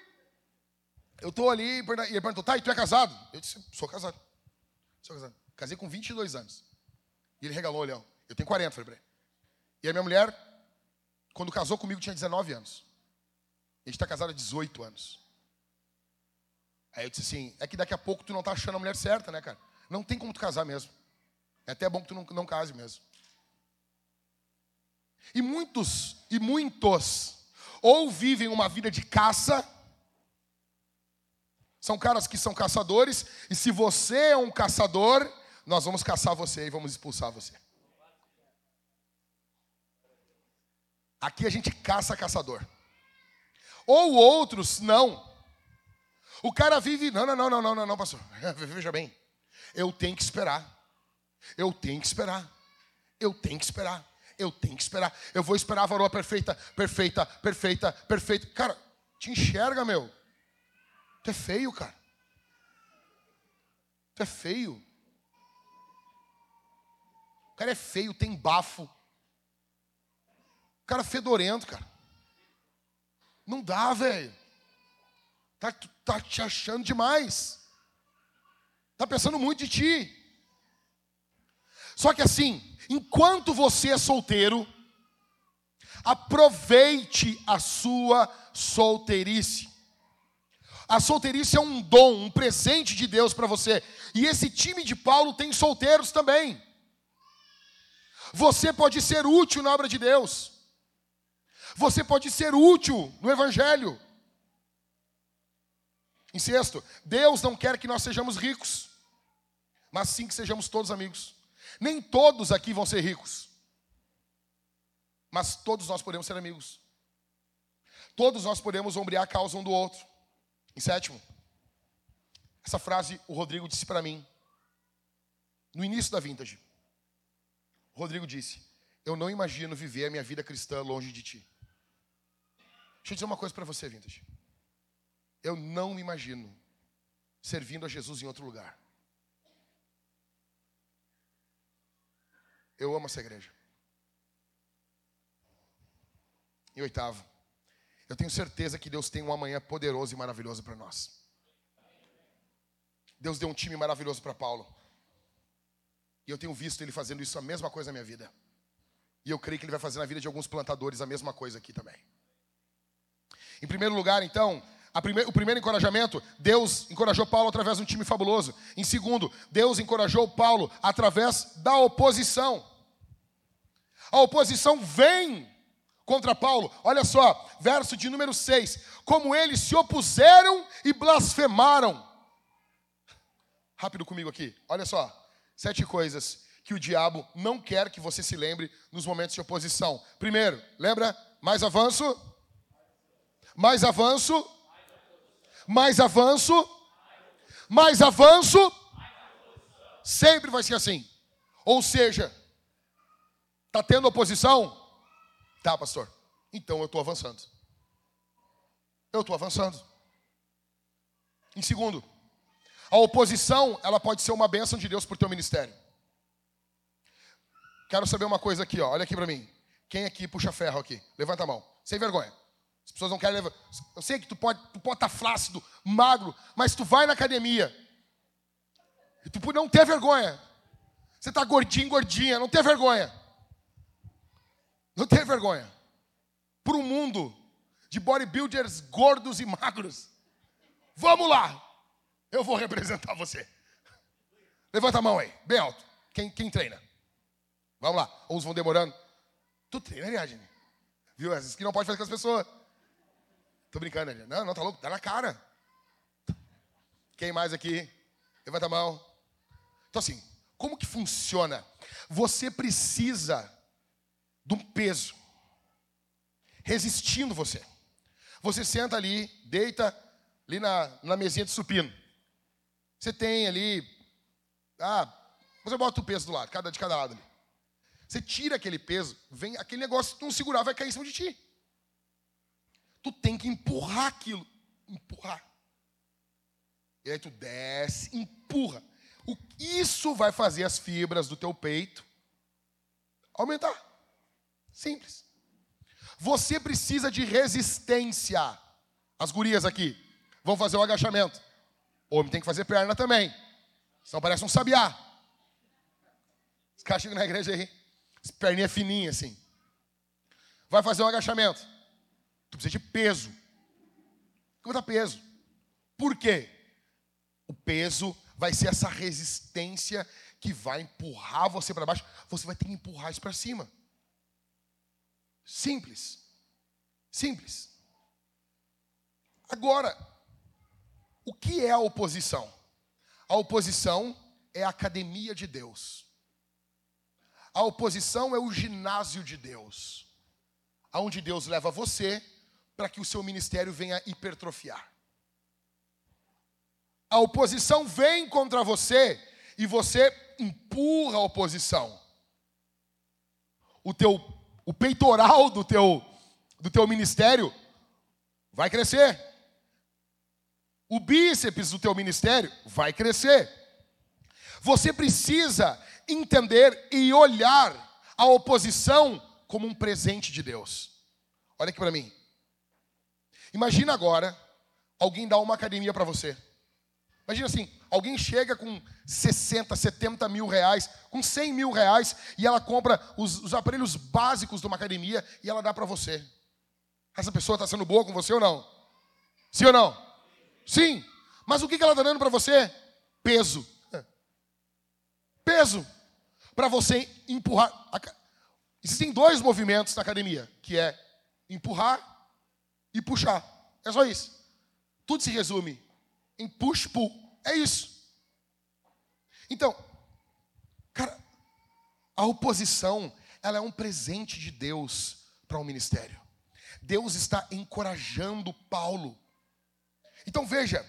eu tô ali, e ele perguntou, tá, e tu é casado? Eu disse, sou casado. Sou casado. Casei com 22 anos. E ele regalou o olhão. Eu tenho 40, falei pra ele. E a minha mulher, quando casou comigo, tinha 19 anos. Gente está casado há 18 anos. Aí eu disse assim: é que daqui a pouco tu não tá achando a mulher certa, né, cara? Não tem como tu casar mesmo. É até bom que tu não, não case mesmo. E muitos, e muitos, ou vivem uma vida de caça, são caras que são caçadores, e se você é um caçador, nós vamos caçar você e vamos expulsar você. Aqui a gente caça caçador. Ou outros não. O cara vive, não, não, não, não, não, não, pastor. *laughs* Veja bem, eu tenho que esperar. Eu tenho que esperar. Eu tenho que esperar. Eu tenho que esperar. Eu vou esperar a varoa perfeita, perfeita, perfeita, perfeita. Cara, te enxerga, meu. Tu é feio, cara. Tu é feio. O cara é feio, tem bafo. O cara é fedorento, cara. Não dá, velho. Tá, tá te achando demais. Tá pensando muito de ti. Só que assim, enquanto você é solteiro, aproveite a sua solteirice. A solteirice é um dom, um presente de Deus para você. E esse time de Paulo tem solteiros também. Você pode ser útil na obra de Deus. Você pode ser útil no Evangelho. Em sexto, Deus não quer que nós sejamos ricos, mas sim que sejamos todos amigos. Nem todos aqui vão ser ricos, mas todos nós podemos ser amigos. Todos nós podemos ombrear a causa um do outro. Em sétimo, essa frase o Rodrigo disse para mim, no início da vintage. O Rodrigo disse: Eu não imagino viver a minha vida cristã longe de ti. Deixa eu dizer uma coisa para você, vintage. Eu não me imagino servindo a Jesus em outro lugar. Eu amo essa igreja. Em oitavo, eu tenho certeza que Deus tem um amanhã poderoso e maravilhoso para nós. Deus deu um time maravilhoso para Paulo. E eu tenho visto ele fazendo isso a mesma coisa na minha vida. E eu creio que ele vai fazer na vida de alguns plantadores a mesma coisa aqui também. Em primeiro lugar, então, prime o primeiro encorajamento, Deus encorajou Paulo através de um time fabuloso. Em segundo, Deus encorajou Paulo através da oposição. A oposição vem contra Paulo. Olha só, verso de número 6. Como eles se opuseram e blasfemaram. Rápido comigo aqui. Olha só. Sete coisas que o diabo não quer que você se lembre nos momentos de oposição. Primeiro, lembra? Mais avanço. Mais avanço. Mais avanço. Mais avanço. Sempre vai ser assim. Ou seja, está tendo oposição? Tá, pastor. Então eu estou avançando. Eu estou avançando. Em segundo, a oposição, ela pode ser uma bênção de Deus para o teu ministério. Quero saber uma coisa aqui, ó. olha aqui para mim. Quem aqui puxa ferro aqui? Levanta a mão. Sem vergonha. As pessoas não querem levar. Eu sei que tu pode tu pode estar tá flácido, magro, mas tu vai na academia. E tu não ter vergonha. Você está gordinho, gordinha, não ter vergonha. Não tem vergonha. Para um mundo de bodybuilders gordos e magros. Vamos lá. Eu vou representar você. Levanta a mão aí, bem alto. Quem, quem treina? Vamos lá. Uns vão demorando. Tu treina, Ariadne? Viu? Essas que não pode fazer com as pessoas. Tô brincando, Ariadne. Não, não, tá louco. Dá na cara. Quem mais aqui? Levanta a mão. Então assim, como que funciona? Você precisa de um peso resistindo você. Você senta ali, deita ali na, na mesinha de supino. Você tem ali, ah, você bota o peso do lado, cada, de cada lado ali. Você tira aquele peso, vem aquele negócio, não segurar, vai cair em cima de ti. Tu tem que empurrar aquilo, empurrar. E aí tu desce, empurra. O, isso vai fazer as fibras do teu peito aumentar. Simples. Você precisa de resistência. As gurias aqui vão fazer o agachamento. O homem tem que fazer perna também. Senão parece um sabiá. Os caras chegam na igreja aí, as perninhas fininhas assim. Vai fazer um agachamento. Tu precisa de peso. Como dá peso? Por quê? O peso vai ser essa resistência que vai empurrar você para baixo. Você vai ter que empurrar isso para cima. Simples. Simples. Agora, o que é a oposição? A oposição é a academia de Deus. A oposição é o ginásio de Deus, aonde Deus leva você para que o seu ministério venha hipertrofiar. A oposição vem contra você e você empurra a oposição, o teu o peitoral do teu do teu ministério vai crescer. O bíceps do teu ministério vai crescer. Você precisa entender e olhar a oposição como um presente de Deus. Olha aqui para mim. Imagina agora alguém dar uma academia para você. Imagina assim, alguém chega com 60, 70 mil reais, com 100 mil reais, e ela compra os, os aparelhos básicos de uma academia e ela dá para você. Essa pessoa está sendo boa com você ou não? Sim ou não? Sim. Mas o que ela está dando para você? Peso. Peso. Para você empurrar. Existem dois movimentos na academia, que é empurrar e puxar. É só isso. Tudo se resume em push pull. É isso. Então, cara, a oposição, ela é um presente de Deus para o um ministério. Deus está encorajando Paulo. Então veja,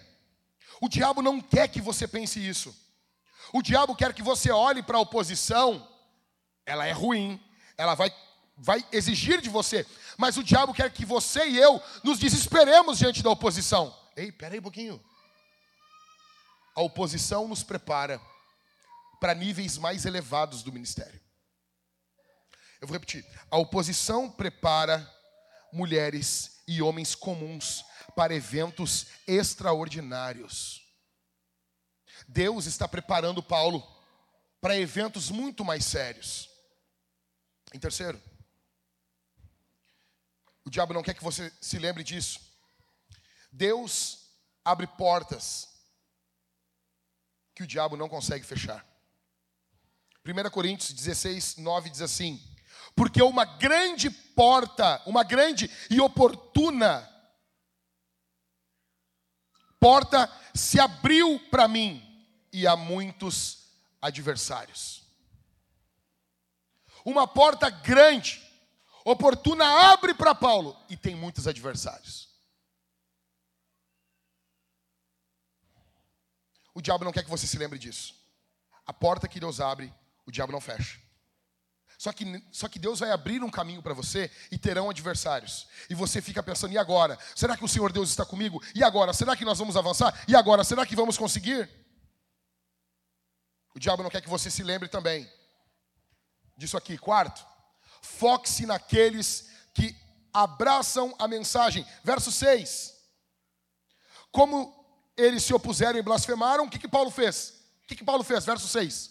o diabo não quer que você pense isso. O diabo quer que você olhe para a oposição, ela é ruim, ela vai, vai exigir de você, mas o diabo quer que você e eu nos desesperemos diante da oposição. Ei, peraí um pouquinho. A oposição nos prepara para níveis mais elevados do ministério. Eu vou repetir. A oposição prepara mulheres e homens comuns para eventos extraordinários. Deus está preparando Paulo para eventos muito mais sérios. Em terceiro, o diabo não quer que você se lembre disso. Deus abre portas que o diabo não consegue fechar. 1 Coríntios 16, 9 diz assim: Porque uma grande porta, uma grande e oportuna porta se abriu para mim e há muitos adversários. Uma porta grande, oportuna, abre para Paulo e tem muitos adversários. O diabo não quer que você se lembre disso. A porta que Deus abre, o diabo não fecha. Só que, só que Deus vai abrir um caminho para você e terão adversários. E você fica pensando, e agora? Será que o Senhor Deus está comigo? E agora? Será que nós vamos avançar? E agora? Será que vamos conseguir? O diabo não quer que você se lembre também disso aqui. Quarto, foque-se naqueles que abraçam a mensagem. Verso 6. Como eles se opuseram e blasfemaram, o que, que Paulo fez? O que, que Paulo fez? Verso 6.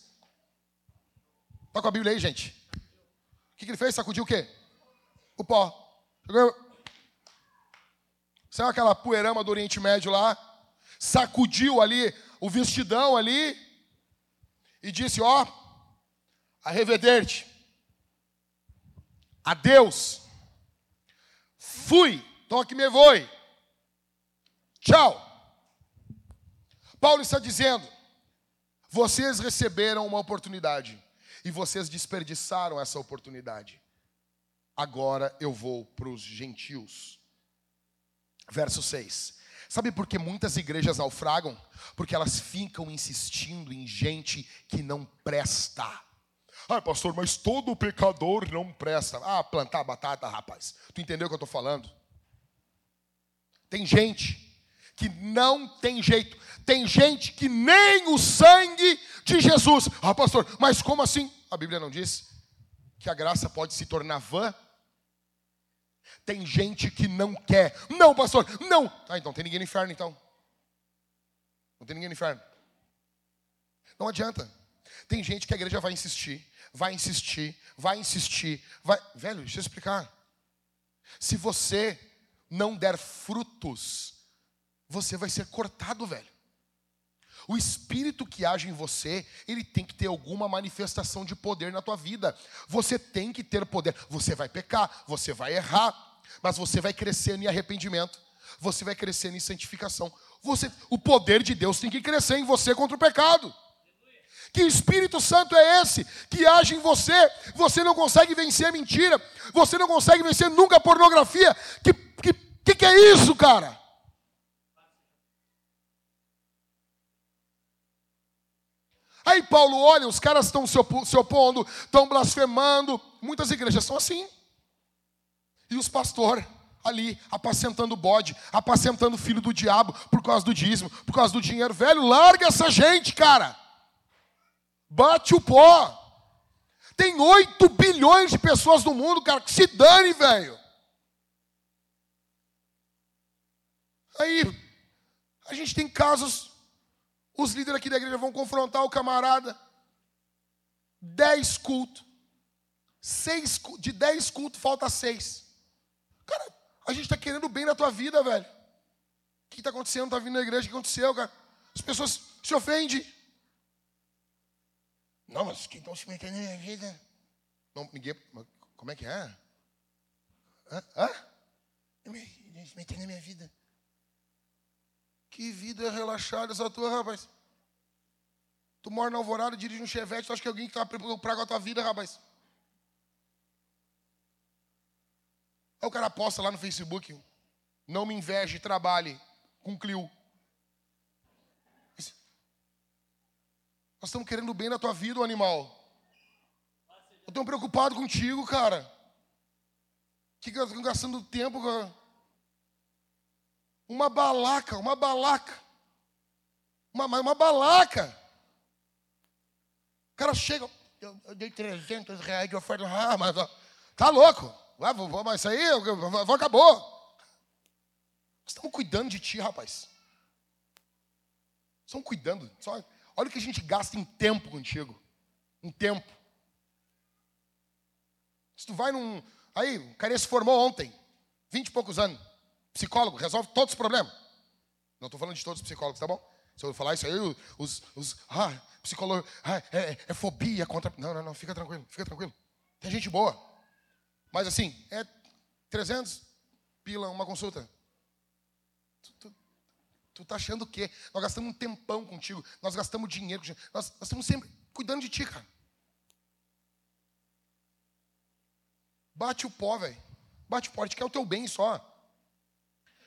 Está com a Bíblia aí, gente? O que, que ele fez? Sacudiu o quê? O pó. Sabe aquela poeirama do Oriente Médio lá? Sacudiu ali o vestidão ali e disse: Ó, oh, arreveder-te. Adeus. Fui. Toque me voe. Tchau. Paulo está dizendo: vocês receberam uma oportunidade e vocês desperdiçaram essa oportunidade. Agora eu vou para os gentios. Verso 6. Sabe por que muitas igrejas naufragam? Porque elas ficam insistindo em gente que não presta. Ah, pastor, mas todo pecador não presta. Ah, plantar batata, rapaz. Tu entendeu o que eu estou falando? Tem gente que não tem jeito. Tem gente que nem o sangue de Jesus. Ah, pastor, mas como assim? A Bíblia não diz que a graça pode se tornar vã? Tem gente que não quer. Não, pastor, não. Ah, então tem ninguém no inferno, então. Não tem ninguém no inferno. Não adianta. Tem gente que a igreja vai insistir, vai insistir, vai insistir, vai. Velho, deixa eu explicar. Se você não der frutos, você vai ser cortado, velho. O espírito que age em você, ele tem que ter alguma manifestação de poder na tua vida. Você tem que ter poder. Você vai pecar, você vai errar, mas você vai crescer em arrependimento. Você vai crescer em santificação. Você, o poder de Deus tem que crescer em você contra o pecado. Que Espírito Santo é esse que age em você? Você não consegue vencer a mentira. Você não consegue vencer nunca a pornografia. Que que, que, que é isso, cara? Aí Paulo olha, os caras estão se opondo, estão blasfemando. Muitas igrejas são assim. E os pastores ali apacentando bode, apacentando filho do diabo por causa do dízimo, por causa do dinheiro. Velho, larga essa gente, cara. Bate o pó. Tem 8 bilhões de pessoas no mundo, cara, que se dane, velho. Aí, a gente tem casos, os líderes aqui da igreja vão confrontar o camarada. Dez cultos. Seis, de dez cultos, falta seis. Cara, a gente está querendo bem na tua vida, velho. O que está acontecendo? Está vindo na igreja, o que aconteceu, cara? As pessoas se ofendem. Não, mas que estão se metendo na minha vida? Não, ninguém. Como é que é? Hã? Hã? Se metendo na minha vida. Que vida relaxada essa tua, rapaz. Tu mora na Alvorada, dirige um chevette, tu acha que alguém que está preocupado com a tua vida, rapaz? Aí o cara posta lá no Facebook, não me inveje, trabalhe com Clio. Nós estamos querendo bem na tua vida, o animal. Eu estou preocupado contigo, cara. Que gastando tempo, cara. Uma balaca, uma balaca. Uma, uma balaca. O cara chega, eu, eu dei 300 reais de oferta. Ah, mas tá louco. Vai, vou, mas isso aí vou, acabou. Nós estamos cuidando de ti, rapaz. Estamos cuidando. Só, olha o que a gente gasta em tempo contigo. Em tempo. Se tu vai num. Aí, o cara se formou ontem, vinte e poucos anos psicólogo, resolve todos os problemas. Não estou falando de todos os psicólogos, tá bom? Se eu falar isso aí, os, os ah, psicólogo, ah, é, é, fobia contra. Não, não, não, fica tranquilo, fica tranquilo. Tem gente boa. Mas assim, é 300 pila uma consulta. Tu, tu, tu tá achando o quê? Nós gastamos um tempão contigo, nós gastamos dinheiro contigo, nós, nós estamos sempre cuidando de ti, cara. Bate o pó, velho. Bate o pó, a gente quer o teu bem só.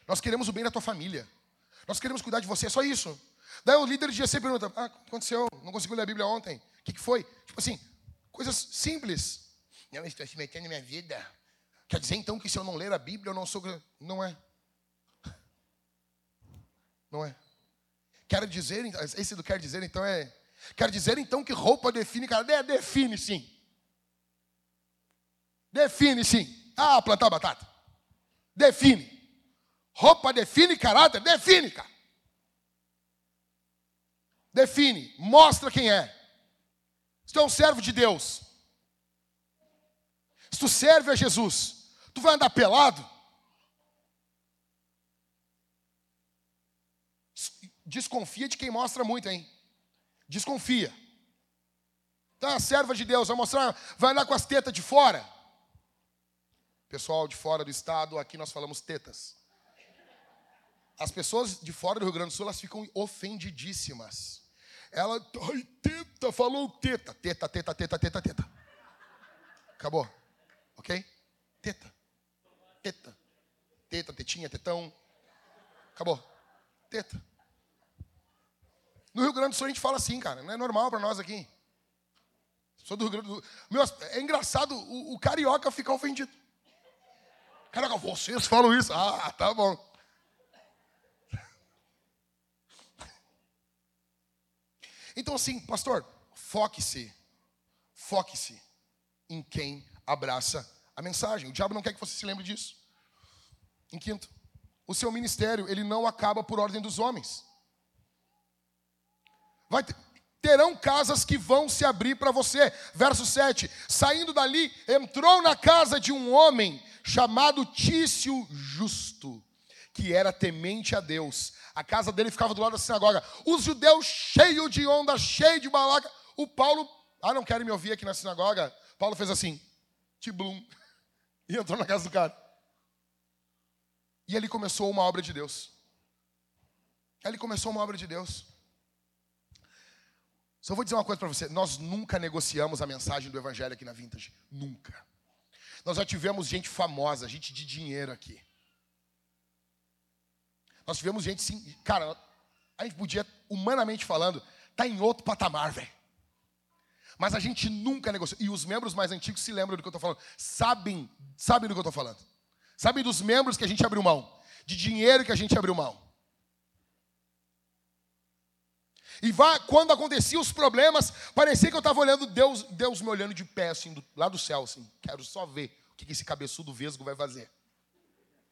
Nós queremos o bem da tua família. Nós queremos cuidar de você, é só isso. Daí o líder de GC pergunta: Ah, aconteceu? Não conseguiu ler a Bíblia ontem. O que, que foi? Tipo assim, coisas simples. Não, estou se metendo na minha vida. Quer dizer então que se eu não ler a Bíblia, eu não sou. Não é. Não é. Quero dizer, esse do quer dizer então é. Quer dizer então que roupa define, cara. É, define sim. Define sim. Ah, plantar batata. Define. Roupa define caráter? Define, cara. Define, mostra quem é. Se tu é um servo de Deus, se tu serve a Jesus, tu vai andar pelado? Desconfia de quem mostra muito, hein? Desconfia. Tá, serva de Deus, vai mostrar, vai andar com as tetas de fora. Pessoal de fora do estado, aqui nós falamos tetas. As pessoas de fora do Rio Grande do Sul, elas ficam ofendidíssimas. Ela, ai, teta, falou teta. Teta, teta, teta, teta, teta. Acabou. Ok? Teta. Teta. Teta, tetinha, tetão. Acabou. Teta. No Rio Grande do Sul a gente fala assim, cara. Não é normal para nós aqui. Sou do Rio Grande do Sul. Meu, é engraçado o, o carioca ficar ofendido. Caraca, vocês falam isso? Ah, tá bom. Então, assim, pastor, foque-se, foque-se em quem abraça a mensagem. O diabo não quer que você se lembre disso. Em quinto, o seu ministério, ele não acaba por ordem dos homens. Vai ter, terão casas que vão se abrir para você. Verso 7. Saindo dali, entrou na casa de um homem chamado Tício Justo, que era temente a Deus a casa dele ficava do lado da sinagoga. Os judeus cheios de onda, cheios de balaca. O Paulo, ah, não querem me ouvir aqui na sinagoga? Paulo fez assim, tiblum, *laughs* e entrou na casa do cara. E ele começou uma obra de Deus. Ele começou uma obra de Deus. Só vou dizer uma coisa para você: nós nunca negociamos a mensagem do Evangelho aqui na Vintage. Nunca. Nós já tivemos gente famosa, gente de dinheiro aqui. Nós tivemos gente sim. Cara, a gente podia, humanamente falando, tá em outro patamar, velho. Mas a gente nunca negociou. E os membros mais antigos se lembram do que eu estou falando. Sabem, sabem do que eu estou falando. Sabem dos membros que a gente abriu mão. De dinheiro que a gente abriu mão. E vá, quando aconteciam os problemas, parecia que eu estava olhando Deus, Deus me olhando de pé, assim, do, lá do céu, assim. Quero só ver o que, esse cabeçudo vesgo vai fazer.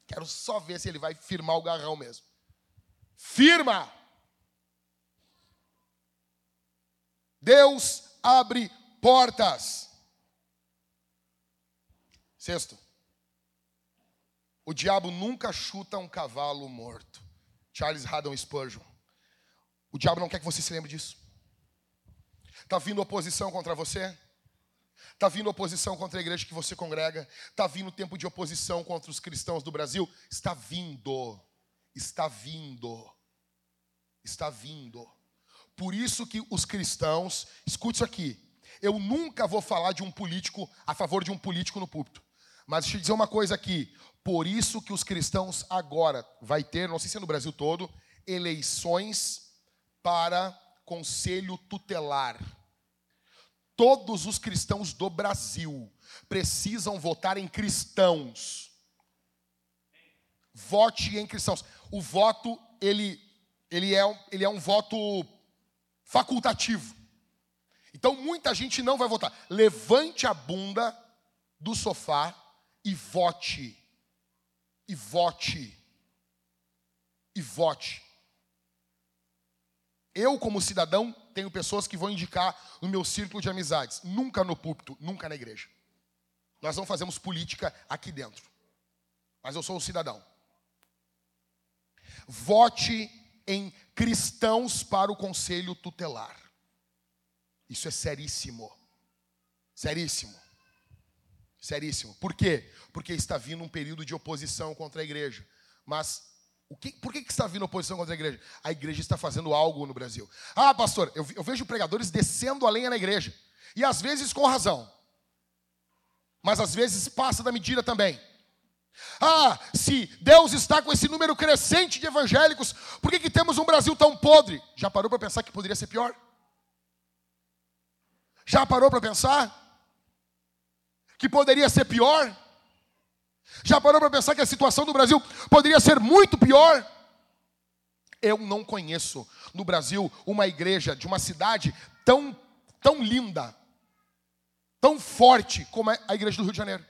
Quero só ver se ele vai firmar o garrão mesmo. Firma! Deus abre portas. Sexto, o diabo nunca chuta um cavalo morto. Charles Haddon Spurgeon. O diabo não quer que você se lembre disso. Está vindo oposição contra você? Está vindo oposição contra a igreja que você congrega? Está vindo tempo de oposição contra os cristãos do Brasil? Está vindo. Está vindo. Está vindo. Por isso que os cristãos, escute isso aqui. Eu nunca vou falar de um político a favor de um político no púlpito. Mas deixa eu dizer uma coisa aqui. Por isso que os cristãos agora vai ter, não sei se é no Brasil todo, eleições para conselho tutelar. Todos os cristãos do Brasil precisam votar em cristãos. Vote em cristãos. O voto, ele, ele, é, ele é um voto facultativo. Então muita gente não vai votar. Levante a bunda do sofá e vote. E vote. E vote. Eu, como cidadão, tenho pessoas que vão indicar no meu círculo de amizades. Nunca no púlpito, nunca na igreja. Nós não fazemos política aqui dentro. Mas eu sou um cidadão. Vote em cristãos para o conselho tutelar. Isso é seríssimo. Seríssimo. Seríssimo. Por quê? Porque está vindo um período de oposição contra a igreja. Mas que, por que, que está vindo oposição contra a igreja? A igreja está fazendo algo no Brasil. Ah, pastor, eu, eu vejo pregadores descendo a lenha na igreja. E às vezes com razão. Mas às vezes passa da medida também. Ah, se Deus está com esse número crescente de evangélicos, por que, que temos um Brasil tão podre? Já parou para pensar que poderia ser pior? Já parou para pensar? Que poderia ser pior? Já parou para pensar que a situação do Brasil poderia ser muito pior? Eu não conheço no Brasil uma igreja de uma cidade tão, tão linda, tão forte como é a igreja do Rio de Janeiro.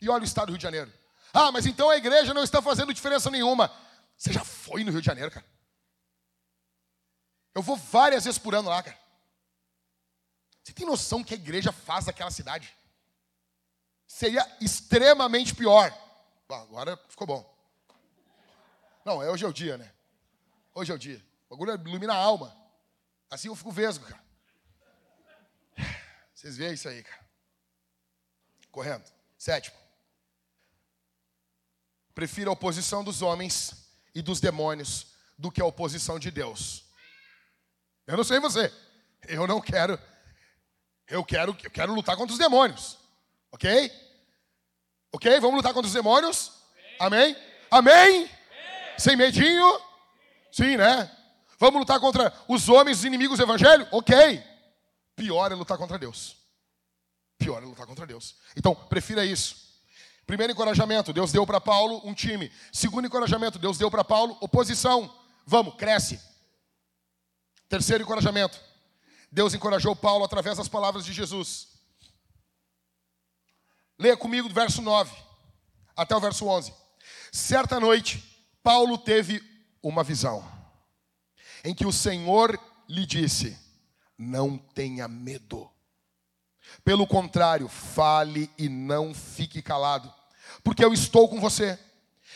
E olha o estado do Rio de Janeiro. Ah, mas então a igreja não está fazendo diferença nenhuma. Você já foi no Rio de Janeiro, cara? Eu vou várias vezes por ano lá, cara. Você tem noção que a igreja faz daquela cidade? Seria extremamente pior. Agora ficou bom. Não, é hoje é o dia, né? Hoje é o dia. O bagulho ilumina a alma. Assim eu fico vesgo, cara. Vocês veem isso aí, cara. Correndo. Sétimo. Prefiro a oposição dos homens e dos demônios do que a oposição de Deus. Eu não sei você. Eu não quero. Eu quero, eu quero lutar contra os demônios. Ok? Ok? Vamos lutar contra os demônios? Amém? Amém? Sem medinho? Sim, né? Vamos lutar contra os homens os inimigos do evangelho? Ok. Pior é lutar contra Deus. Pior é lutar contra Deus. Então, prefira isso. Primeiro encorajamento, Deus deu para Paulo um time. Segundo encorajamento, Deus deu para Paulo oposição. Vamos, cresce. Terceiro encorajamento, Deus encorajou Paulo através das palavras de Jesus. Leia comigo do verso 9 até o verso 11. Certa noite, Paulo teve uma visão em que o Senhor lhe disse: Não tenha medo. Pelo contrário, fale e não fique calado, porque eu estou com você,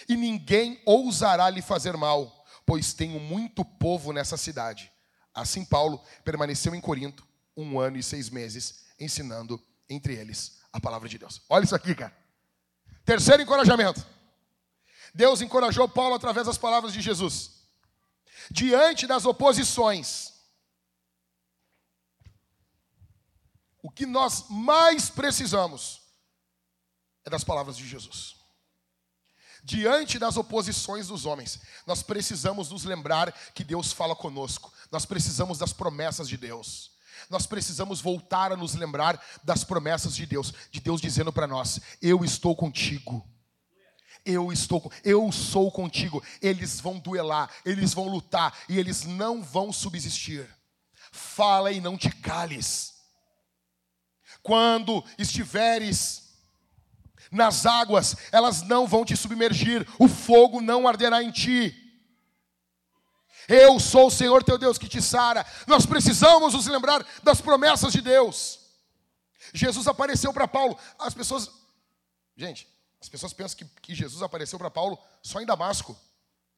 e ninguém ousará lhe fazer mal, pois tenho muito povo nessa cidade. Assim, Paulo permaneceu em Corinto um ano e seis meses, ensinando entre eles a palavra de Deus. Olha isso aqui, cara. Terceiro encorajamento. Deus encorajou Paulo através das palavras de Jesus. Diante das oposições, o que nós mais precisamos é das palavras de Jesus. Diante das oposições dos homens, nós precisamos nos lembrar que Deus fala conosco, nós precisamos das promessas de Deus. Nós precisamos voltar a nos lembrar das promessas de Deus, de Deus dizendo para nós: Eu estou contigo. Eu estou, eu sou contigo. Eles vão duelar, eles vão lutar e eles não vão subsistir. Fala e não te cales. Quando estiveres nas águas, elas não vão te submergir, o fogo não arderá em ti. Eu sou o Senhor teu Deus que te sara. Nós precisamos nos lembrar das promessas de Deus. Jesus apareceu para Paulo. As pessoas, gente, as pessoas pensam que, que Jesus apareceu para Paulo só em Damasco,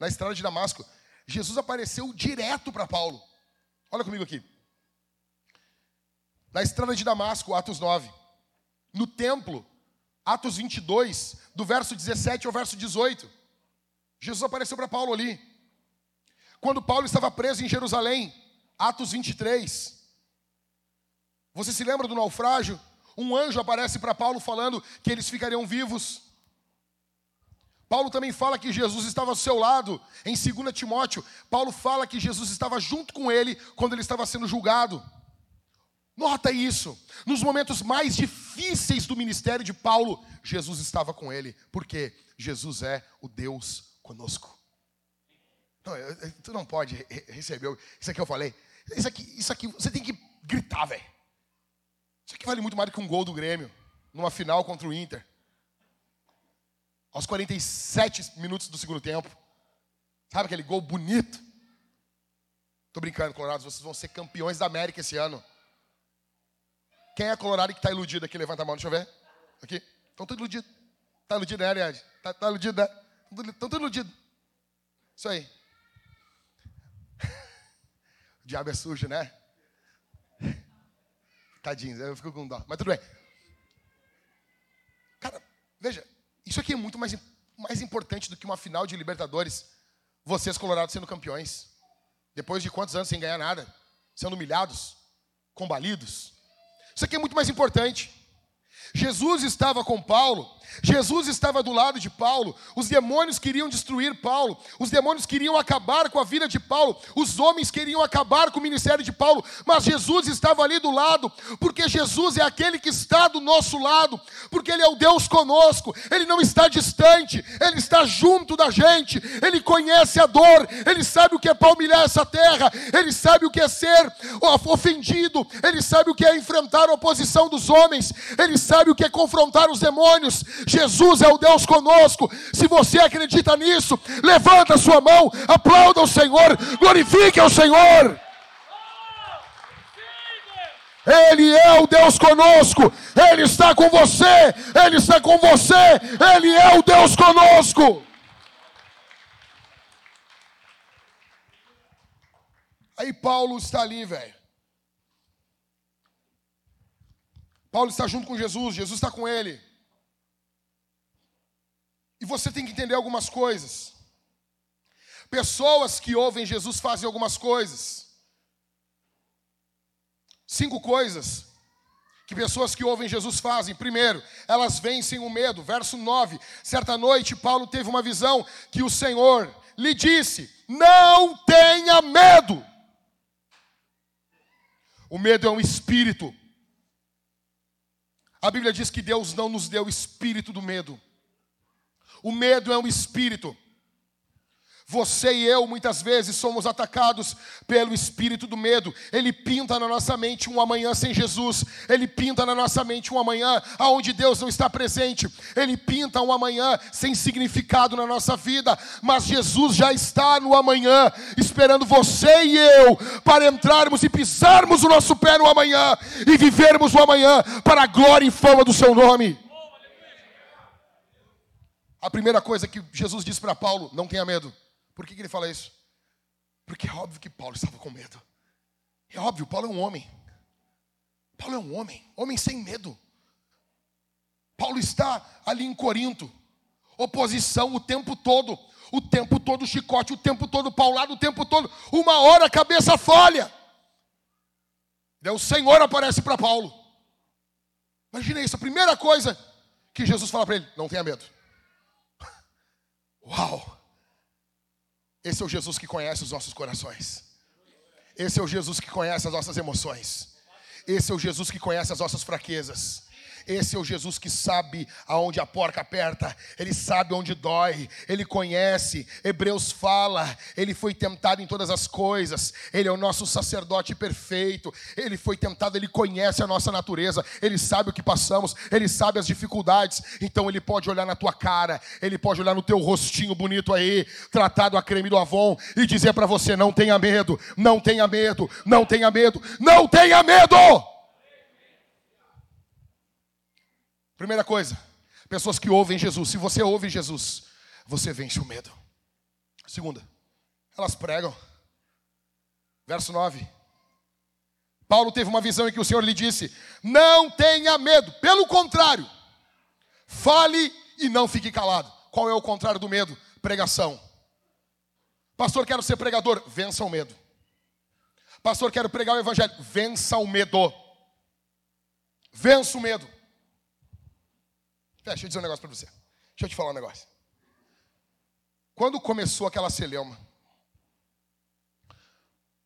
na estrada de Damasco. Jesus apareceu direto para Paulo. Olha comigo aqui. Na estrada de Damasco, Atos 9. No templo, Atos 22, do verso 17 ao verso 18. Jesus apareceu para Paulo ali. Quando Paulo estava preso em Jerusalém, Atos 23. Você se lembra do naufrágio? Um anjo aparece para Paulo falando que eles ficariam vivos. Paulo também fala que Jesus estava ao seu lado, em 2 Timóteo. Paulo fala que Jesus estava junto com ele quando ele estava sendo julgado. Nota isso. Nos momentos mais difíceis do ministério de Paulo, Jesus estava com ele. Porque Jesus é o Deus conosco. Não, tu não pode receber. Isso aqui eu falei. Isso aqui, isso aqui você tem que gritar, velho. Isso aqui vale muito mais do que um gol do Grêmio numa final contra o Inter aos 47 minutos do segundo tempo. Sabe aquele gol bonito? Tô brincando, Colorados, vocês vão ser campeões da América esse ano. Quem é Colorado que está iludido aqui? Levanta a mão, deixa eu ver. Aqui. Estão todos iludidos. Está iludido, né, Ariadne? Está tá iludido, né? Estão todos iludidos. Isso aí. Diabo é sujo, né? *laughs* Tadinho, eu fico com dó. Mas tudo bem. Cara, veja, isso aqui é muito mais, mais importante do que uma final de Libertadores. Vocês, Colorados, sendo campeões. Depois de quantos anos sem ganhar nada? Sendo humilhados, combalidos. Isso aqui é muito mais importante. Jesus estava com Paulo Jesus estava do lado de Paulo, os demônios queriam destruir Paulo, os demônios queriam acabar com a vida de Paulo, os homens queriam acabar com o ministério de Paulo, mas Jesus estava ali do lado, porque Jesus é aquele que está do nosso lado, porque Ele é o Deus conosco, Ele não está distante, Ele está junto da gente, Ele conhece a dor, Ele sabe o que é palmilhar essa terra, Ele sabe o que é ser ofendido, Ele sabe o que é enfrentar a oposição dos homens, Ele sabe o que é confrontar os demônios, Jesus é o Deus conosco. Se você acredita nisso, levanta sua mão, aplauda o Senhor, glorifique o Senhor. Ele é o Deus conosco, Ele está com você, Ele está com você, Ele é o Deus conosco. Aí Paulo está ali, velho. Paulo está junto com Jesus, Jesus está com ele. E você tem que entender algumas coisas. Pessoas que ouvem Jesus fazem algumas coisas. Cinco coisas que pessoas que ouvem Jesus fazem. Primeiro, elas vencem o medo. Verso 9. Certa noite, Paulo teve uma visão que o Senhor lhe disse: Não tenha medo. O medo é um espírito. A Bíblia diz que Deus não nos deu espírito do medo, o medo é um espírito. Você e eu muitas vezes somos atacados pelo espírito do medo. Ele pinta na nossa mente um amanhã sem Jesus. Ele pinta na nossa mente um amanhã onde Deus não está presente. Ele pinta um amanhã sem significado na nossa vida. Mas Jesus já está no amanhã, esperando você e eu para entrarmos e pisarmos o nosso pé no amanhã e vivermos o amanhã para a glória e fama do seu nome. A primeira coisa que Jesus disse para Paulo: não tenha medo. Por que, que ele fala isso? Porque é óbvio que Paulo estava com medo. É óbvio, Paulo é um homem. Paulo é um homem, homem sem medo. Paulo está ali em Corinto, oposição o tempo todo, o tempo todo chicote, o tempo todo paulado, o tempo todo, uma hora a cabeça falha. Daí o Senhor aparece para Paulo. Imagina isso, a primeira coisa que Jesus fala para ele: não tenha medo. *laughs* Uau! Esse é o Jesus que conhece os nossos corações. Esse é o Jesus que conhece as nossas emoções. Esse é o Jesus que conhece as nossas fraquezas. Esse é o Jesus que sabe aonde a porca aperta, ele sabe onde dói, ele conhece. Hebreus fala, ele foi tentado em todas as coisas, ele é o nosso sacerdote perfeito, ele foi tentado, ele conhece a nossa natureza, ele sabe o que passamos, ele sabe as dificuldades, então ele pode olhar na tua cara, ele pode olhar no teu rostinho bonito aí, tratado a creme do Avon, e dizer para você: não tenha medo, não tenha medo, não tenha medo, não tenha medo! Primeira coisa, pessoas que ouvem Jesus. Se você ouve Jesus, você vence o medo. Segunda, elas pregam. Verso 9. Paulo teve uma visão em que o Senhor lhe disse: Não tenha medo, pelo contrário, fale e não fique calado. Qual é o contrário do medo? Pregação. Pastor, quero ser pregador, vença o medo. Pastor, quero pregar o evangelho, vença o medo. Vença o medo. É, deixa eu dizer um negócio para você. Deixa eu te falar um negócio. Quando começou aquela celeuma,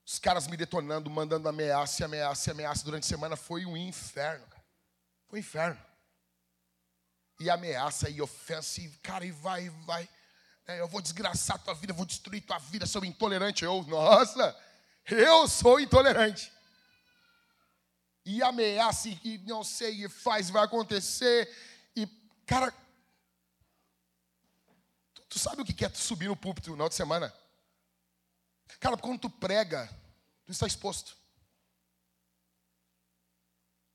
os caras me detonando, mandando ameaça, ameaça, ameaça durante a semana, foi um inferno, cara. Foi um inferno. E ameaça, e ofensa, e cara, e vai, e vai. É, eu vou desgraçar tua vida, vou destruir tua vida, sou intolerante. Eu, nossa, eu sou intolerante. E ameaça, e não sei, e faz, vai acontecer. Cara, tu, tu sabe o que é subir no púlpito no final de semana? Cara, quando tu prega, tu está exposto.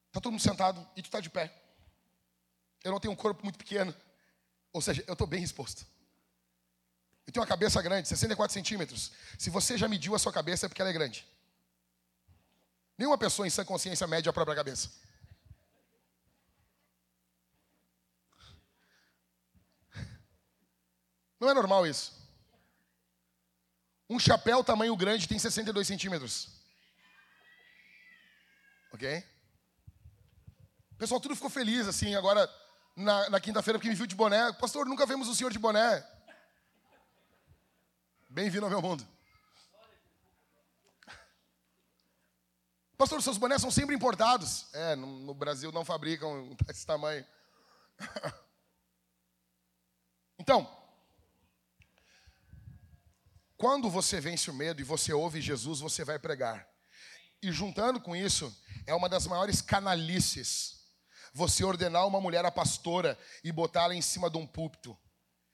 Está todo mundo sentado e tu está de pé. Eu não tenho um corpo muito pequeno. Ou seja, eu estou bem exposto. Eu tenho uma cabeça grande, 64 centímetros. Se você já mediu a sua cabeça, é porque ela é grande. Nenhuma pessoa em sã consciência mede a própria cabeça. Não é normal isso. Um chapéu tamanho grande tem 62 centímetros. Ok? O pessoal tudo ficou feliz assim agora na, na quinta-feira porque me viu de boné. Pastor, nunca vemos o senhor de boné. Bem-vindo ao meu mundo. Pastor, seus bonés são sempre importados. É, no, no Brasil não fabricam esse tamanho. *laughs* então, quando você vence o medo e você ouve Jesus, você vai pregar. E juntando com isso, é uma das maiores canalices. Você ordenar uma mulher a pastora e botá-la em cima de um púlpito.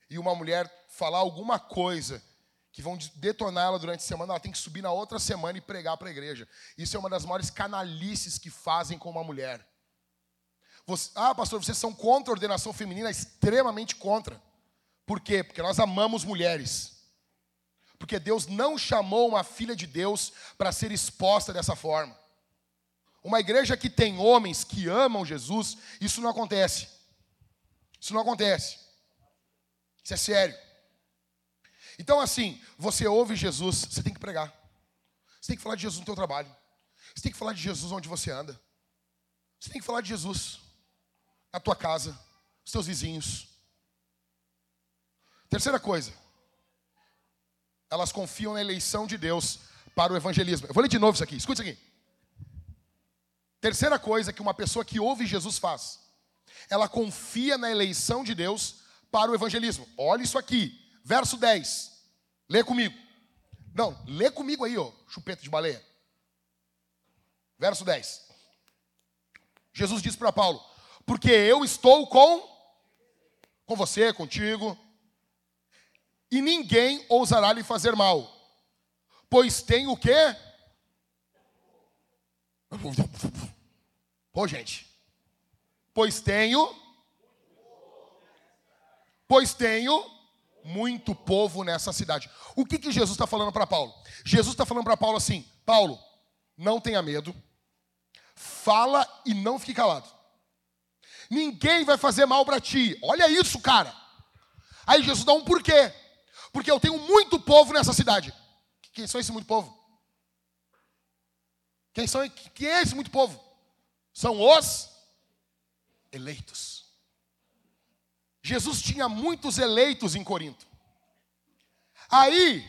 E uma mulher falar alguma coisa que vão detonar ela durante a semana, ela tem que subir na outra semana e pregar para a igreja. Isso é uma das maiores canalices que fazem com uma mulher. Você, ah, pastor, vocês são contra a ordenação feminina? Extremamente contra. Por quê? Porque nós amamos mulheres. Porque Deus não chamou uma filha de Deus para ser exposta dessa forma. Uma igreja que tem homens que amam Jesus, isso não acontece. Isso não acontece. Isso é sério. Então, assim, você ouve Jesus, você tem que pregar. Você tem que falar de Jesus no teu trabalho. Você tem que falar de Jesus onde você anda. Você tem que falar de Jesus na tua casa, nos teus vizinhos. Terceira coisa, elas confiam na eleição de Deus para o evangelismo. Eu vou ler de novo isso aqui, escute isso aqui. Terceira coisa que uma pessoa que ouve Jesus faz, ela confia na eleição de Deus para o evangelismo. Olha isso aqui, verso 10. Lê comigo. Não, lê comigo aí, ó, chupeta de baleia. Verso 10. Jesus disse para Paulo: Porque eu estou com com você, contigo, e ninguém ousará lhe fazer mal, pois tem o quê? Pô, gente. Pois tenho Pois tenho muito povo nessa cidade. O que, que Jesus está falando para Paulo? Jesus está falando para Paulo assim: Paulo, não tenha medo, fala e não fique calado. Ninguém vai fazer mal para ti. Olha isso, cara. Aí Jesus dá um porquê porque eu tenho muito povo nessa cidade. Quem são esse muito povo? Quem, são, quem é esse muito povo? São os eleitos. Jesus tinha muitos eleitos em Corinto. Aí,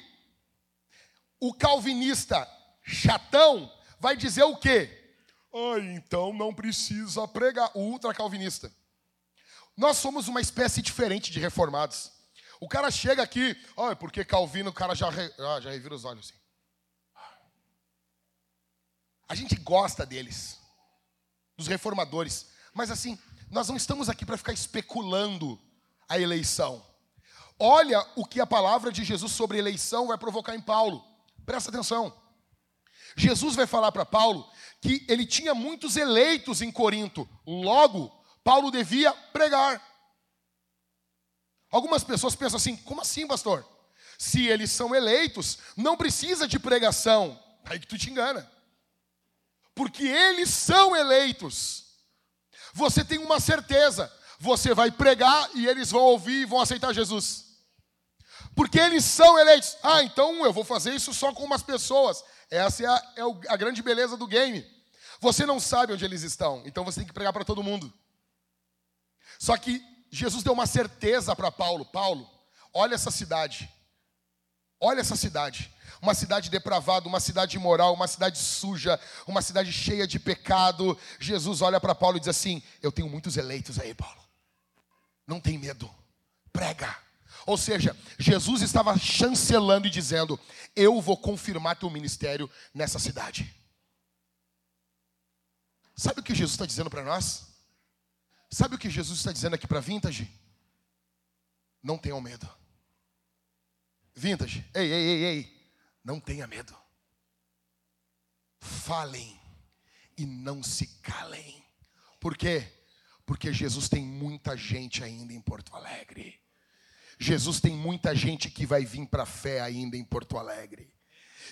o calvinista chatão vai dizer o quê? Ai, então não precisa pregar. O ultra-calvinista. Nós somos uma espécie diferente de reformados. O cara chega aqui, olha, porque Calvino, o cara já, re, ah, já revira os olhos assim. A gente gosta deles, dos reformadores, mas assim, nós não estamos aqui para ficar especulando a eleição. Olha o que a palavra de Jesus sobre eleição vai provocar em Paulo. Presta atenção. Jesus vai falar para Paulo que ele tinha muitos eleitos em Corinto. Logo, Paulo devia pregar. Algumas pessoas pensam assim: como assim, pastor? Se eles são eleitos, não precisa de pregação. Aí que tu te engana. Porque eles são eleitos. Você tem uma certeza: você vai pregar e eles vão ouvir e vão aceitar Jesus. Porque eles são eleitos. Ah, então eu vou fazer isso só com umas pessoas. Essa é a, é a grande beleza do game. Você não sabe onde eles estão, então você tem que pregar para todo mundo. Só que Jesus deu uma certeza para Paulo: Paulo, olha essa cidade. Olha essa cidade. Uma cidade depravada, uma cidade imoral, uma cidade suja, uma cidade cheia de pecado. Jesus olha para Paulo e diz assim: Eu tenho muitos eleitos aí, Paulo. Não tem medo. Prega. Ou seja, Jesus estava chancelando e dizendo: Eu vou confirmar teu ministério nessa cidade. Sabe o que Jesus está dizendo para nós? Sabe o que Jesus está dizendo aqui para Vintage? Não tenham medo. Vintage, ei, ei, ei, ei, não tenha medo. Falem e não se calem. Por quê? Porque Jesus tem muita gente ainda em Porto Alegre. Jesus tem muita gente que vai vir para a fé ainda em Porto Alegre.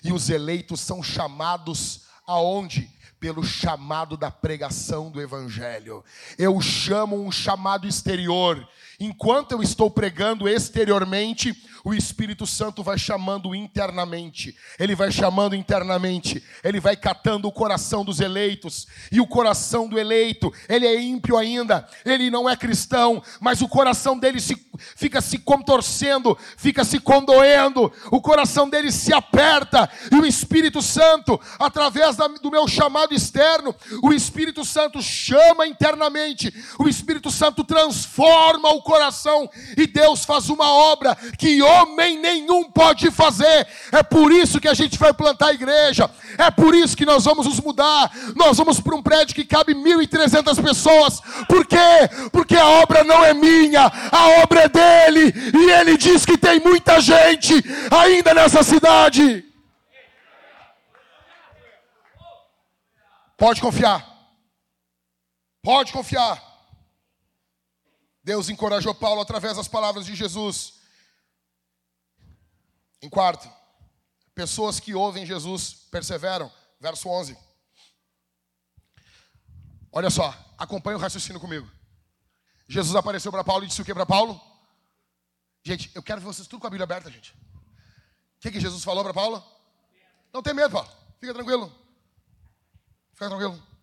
E os eleitos são chamados aonde? Pelo chamado da pregação do Evangelho. Eu chamo um chamado exterior. Enquanto eu estou pregando exteriormente, o Espírito Santo vai chamando internamente, ele vai chamando internamente, ele vai catando o coração dos eleitos, e o coração do eleito, ele é ímpio ainda, ele não é cristão, mas o coração dele se, fica se contorcendo, fica se condoendo, o coração dele se aperta, e o Espírito Santo, através da, do meu chamado externo, o Espírito Santo chama internamente, o Espírito Santo transforma o coração, e Deus faz uma obra que homem nenhum pode fazer. É por isso que a gente vai plantar a igreja. É por isso que nós vamos nos mudar. Nós vamos para um prédio que cabe 1.300 pessoas. Por quê? Porque a obra não é minha, a obra é dele. E ele diz que tem muita gente ainda nessa cidade. Pode confiar. Pode confiar. Deus encorajou Paulo através das palavras de Jesus. Em quarto, pessoas que ouvem Jesus perseveram. Verso 11. Olha só, acompanha o raciocínio comigo. Jesus apareceu para Paulo e disse o que para Paulo? Gente, eu quero ver vocês tudo com a Bíblia aberta, gente. O que, que Jesus falou para Paulo? Não tem medo, Paulo. Fica tranquilo. Fica tranquilo.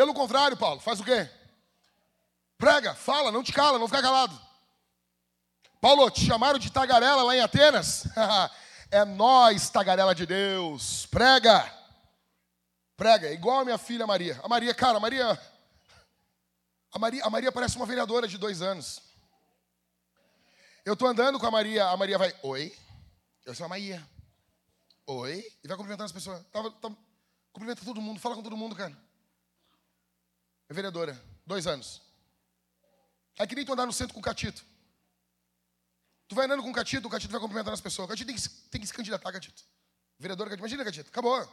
Pelo contrário, Paulo, faz o quê? Prega, fala, não te cala, não fica calado. Paulo, te chamaram de tagarela lá em Atenas? *laughs* é nós, tagarela de Deus. Prega. Prega, igual a minha filha Maria. A Maria, cara, a Maria. A Maria, a Maria parece uma vereadora de dois anos. Eu tô andando com a Maria, a Maria vai, oi. Eu sou a Maria. Oi. E vai cumprimentando as pessoas. Tava, tava, cumprimenta todo mundo, fala com todo mundo, cara. É vereadora, dois anos. Aí que nem tu andar no centro com o Catito. Tu vai andando com o Catito, o Catito vai cumprimentando as pessoas. O Catito tem que, tem que se candidatar, Catito. Vereador Catito. Imagina, Catito. Acabou.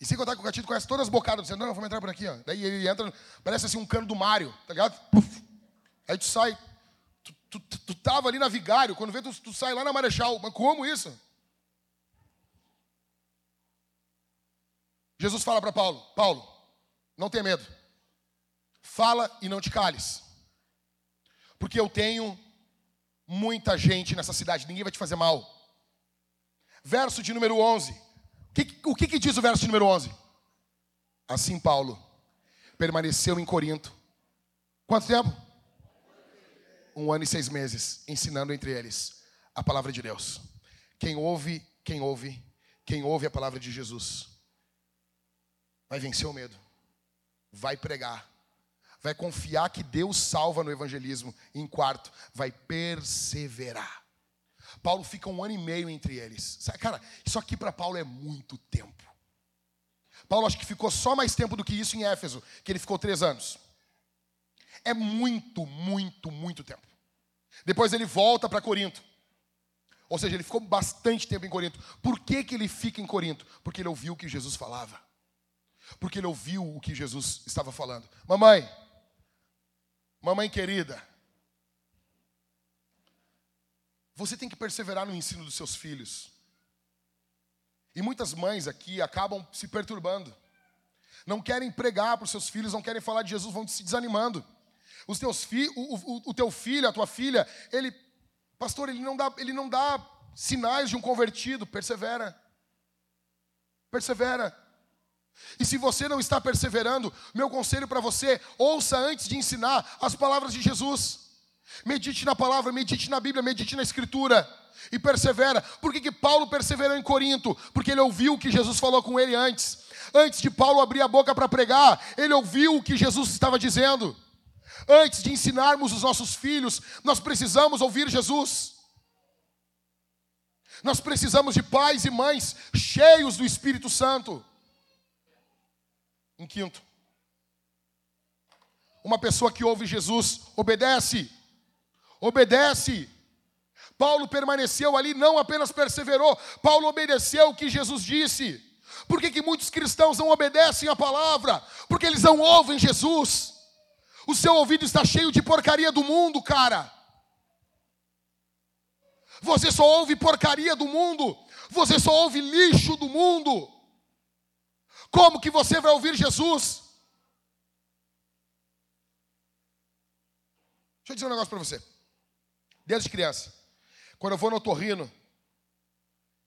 E sem contar que o Catito conhece todas as bocadas. Você não, vamos entrar por aqui, ó. Daí ele entra, parece assim um cano do Mário, tá ligado? Puf. Aí tu sai. Tu, tu, tu, tu, tava ali na Vigário, quando vê, tu, tu sai lá na Marechal. Mas como isso? Jesus fala para Paulo: Paulo, não tenha medo. Fala e não te cales. Porque eu tenho muita gente nessa cidade, ninguém vai te fazer mal. Verso de número 11. O que, o que, que diz o verso de número 11? Assim Paulo permaneceu em Corinto. Quanto tempo? Um ano e seis meses, ensinando entre eles a palavra de Deus. Quem ouve quem ouve, quem ouve a palavra de Jesus, vai vencer o medo, vai pregar, vai confiar que Deus salva no evangelismo. E em quarto, vai perseverar. Paulo fica um ano e meio entre eles. Cara, isso aqui para Paulo é muito tempo. Paulo acho que ficou só mais tempo do que isso em Éfeso, que ele ficou três anos. É muito, muito, muito tempo. Depois ele volta para Corinto. Ou seja, ele ficou bastante tempo em Corinto. Por que, que ele fica em Corinto? Porque ele ouviu o que Jesus falava. Porque ele ouviu o que Jesus estava falando. Mamãe, mamãe querida, você tem que perseverar no ensino dos seus filhos. E muitas mães aqui acabam se perturbando. Não querem pregar para os seus filhos, não querem falar de Jesus, vão se desanimando. Os teus fi, o, o, o teu filho, a tua filha, ele, pastor, ele não dá, ele não dá sinais de um convertido. Persevera. Persevera. E se você não está perseverando, meu conselho para você, ouça antes de ensinar as palavras de Jesus. Medite na palavra, medite na Bíblia, medite na Escritura e persevera. Por que, que Paulo perseverou em Corinto? Porque ele ouviu o que Jesus falou com ele antes. Antes de Paulo abrir a boca para pregar, ele ouviu o que Jesus estava dizendo. Antes de ensinarmos os nossos filhos, nós precisamos ouvir Jesus. Nós precisamos de pais e mães cheios do Espírito Santo. Em quinto, uma pessoa que ouve Jesus obedece. Obedece. Paulo permaneceu ali, não apenas perseverou, Paulo obedeceu o que Jesus disse. Por que, que muitos cristãos não obedecem a palavra? Porque eles não ouvem Jesus. O seu ouvido está cheio de porcaria do mundo, cara. Você só ouve porcaria do mundo. Você só ouve lixo do mundo. Como que você vai ouvir Jesus? Deixa eu dizer um negócio para você. Desde criança, quando eu vou no otorrino,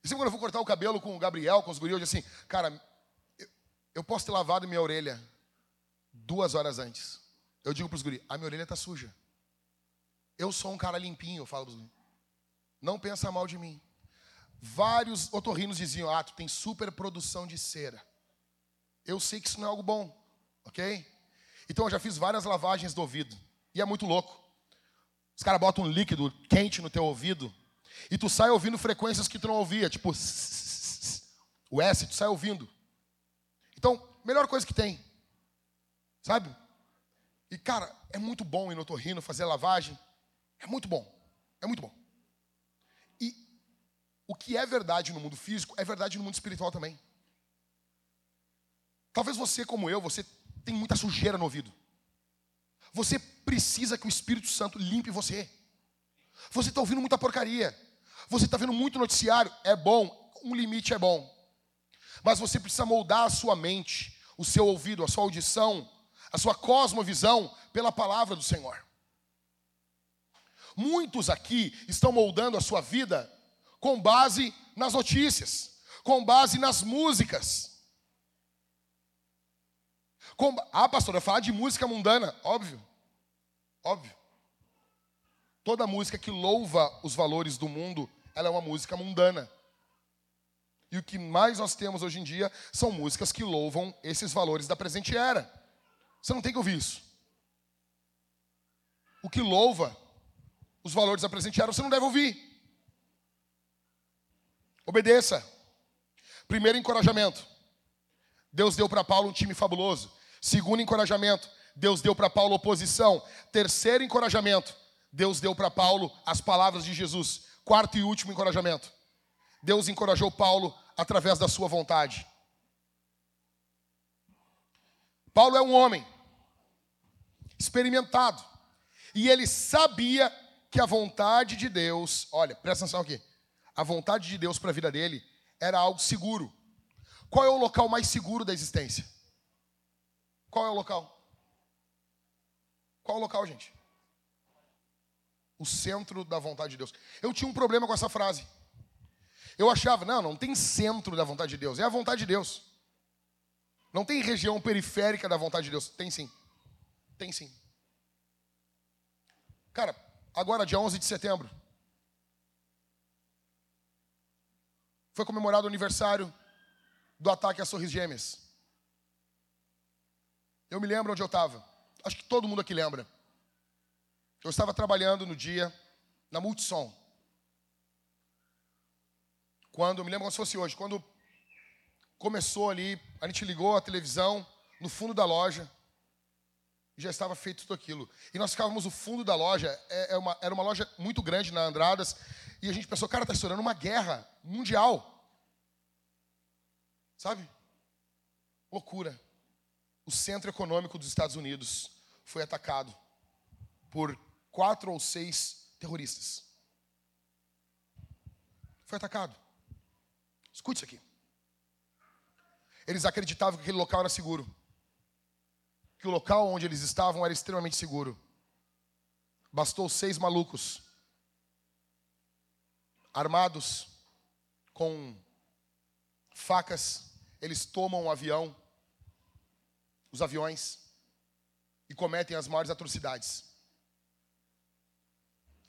e sempre quando eu vou cortar o cabelo com o Gabriel, com os guris, eu digo assim, cara, eu, eu posso ter lavado minha orelha duas horas antes. Eu digo para os guris, a minha orelha está suja. Eu sou um cara limpinho, eu falo para os guris. Não pensa mal de mim. Vários otorrinos diziam, ah, tu tem super produção de cera. Eu sei que isso não é algo bom, ok? Então eu já fiz várias lavagens do ouvido. E é muito louco. Os caras botam um líquido quente no teu ouvido e tu sai ouvindo frequências que tu não ouvia, tipo o S, tu sai ouvindo. Então, melhor coisa que tem. Sabe? E, cara, é muito bom ir no torrino fazer lavagem. É muito bom. É muito bom. E o que é verdade no mundo físico é verdade no mundo espiritual também. Talvez você, como eu, você tem muita sujeira no ouvido. Você precisa que o Espírito Santo limpe você. Você está ouvindo muita porcaria. Você está vendo muito noticiário. É bom, um limite é bom. Mas você precisa moldar a sua mente, o seu ouvido, a sua audição a sua cosmovisão pela palavra do Senhor. Muitos aqui estão moldando a sua vida com base nas notícias, com base nas músicas. Ah, pastor, eu falar de música mundana, óbvio, óbvio. Toda música que louva os valores do mundo, ela é uma música mundana. E o que mais nós temos hoje em dia são músicas que louvam esses valores da presente era. Você não tem que ouvir isso. O que louva os valores da presente era, você não deve ouvir. Obedeça. Primeiro encorajamento. Deus deu para Paulo um time fabuloso. Segundo encorajamento, Deus deu para Paulo oposição. Terceiro encorajamento, Deus deu para Paulo as palavras de Jesus. Quarto e último encorajamento. Deus encorajou Paulo através da sua vontade. Paulo é um homem experimentado. E ele sabia que a vontade de Deus, olha, presta atenção aqui. A vontade de Deus para a vida dele era algo seguro. Qual é o local mais seguro da existência? Qual é o local? Qual o local, gente? O centro da vontade de Deus. Eu tinha um problema com essa frase. Eu achava, não, não tem centro da vontade de Deus, é a vontade de Deus. Não tem região periférica da vontade de Deus. Tem sim. Tem sim. Cara, agora dia 11 de setembro. foi comemorado o aniversário do ataque às Torres Gêmeas. Eu me lembro onde eu estava. Acho que todo mundo aqui lembra. Eu estava trabalhando no dia na Multissom. Quando, me lembro como se fosse hoje, quando começou ali, a gente ligou a televisão no fundo da loja e já estava feito tudo aquilo. E nós ficávamos no fundo da loja, é, é uma, era uma loja muito grande na Andradas, e a gente pensou, cara, está estourando uma guerra mundial. Sabe? Loucura. O centro econômico dos Estados Unidos foi atacado por quatro ou seis terroristas. Foi atacado. Escute isso aqui. Eles acreditavam que aquele local era seguro. Que o local onde eles estavam era extremamente seguro. Bastou seis malucos, armados com facas, eles tomam um avião, os aviões, e cometem as maiores atrocidades.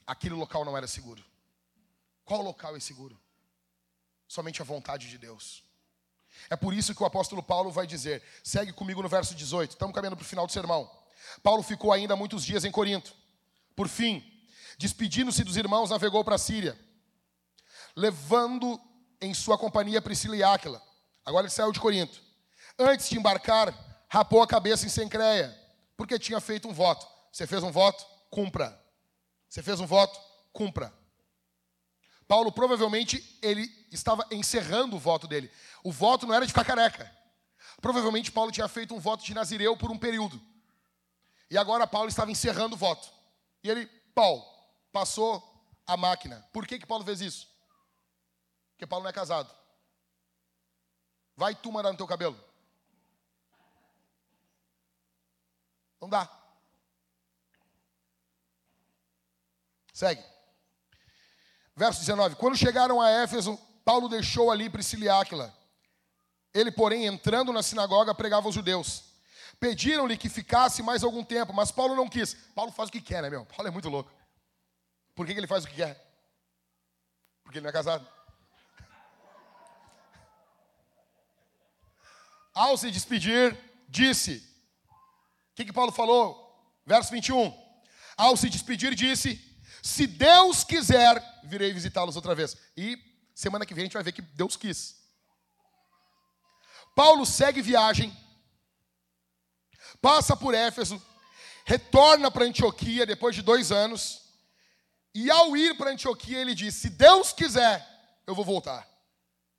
Aquele local não era seguro. Qual local é seguro? Somente a vontade de Deus. É por isso que o apóstolo Paulo vai dizer: segue comigo no verso 18, estamos caminhando para o final do sermão. Paulo ficou ainda muitos dias em Corinto. Por fim, despedindo-se dos irmãos, navegou para a Síria, levando em sua companhia Priscila e Áquila. Agora ele saiu de Corinto. Antes de embarcar, rapou a cabeça em Sencreia, porque tinha feito um voto. Você fez um voto? Cumpra. Você fez um voto? Cumpra. Paulo provavelmente ele estava encerrando o voto dele. O voto não era de ficar careca. Provavelmente Paulo tinha feito um voto de Nazireu por um período. E agora Paulo estava encerrando o voto. E ele, Paulo, passou a máquina. Por que, que Paulo fez isso? Porque Paulo não é casado. Vai tu mandar no teu cabelo. Não dá. Segue. Verso 19: Quando chegaram a Éfeso, Paulo deixou ali Priscila e Áquila. Ele, porém, entrando na sinagoga, pregava aos judeus. Pediram-lhe que ficasse mais algum tempo, mas Paulo não quis. Paulo faz o que quer, né, meu? Paulo é muito louco. Por que, que ele faz o que quer? Porque ele não é casado. Ao se despedir, disse: que, que Paulo falou? Verso 21. Ao se despedir, disse: se Deus quiser, virei visitá-los outra vez. E semana que vem a gente vai ver que Deus quis. Paulo segue viagem, passa por Éfeso, retorna para Antioquia depois de dois anos. E ao ir para Antioquia, ele diz: Se Deus quiser, eu vou voltar.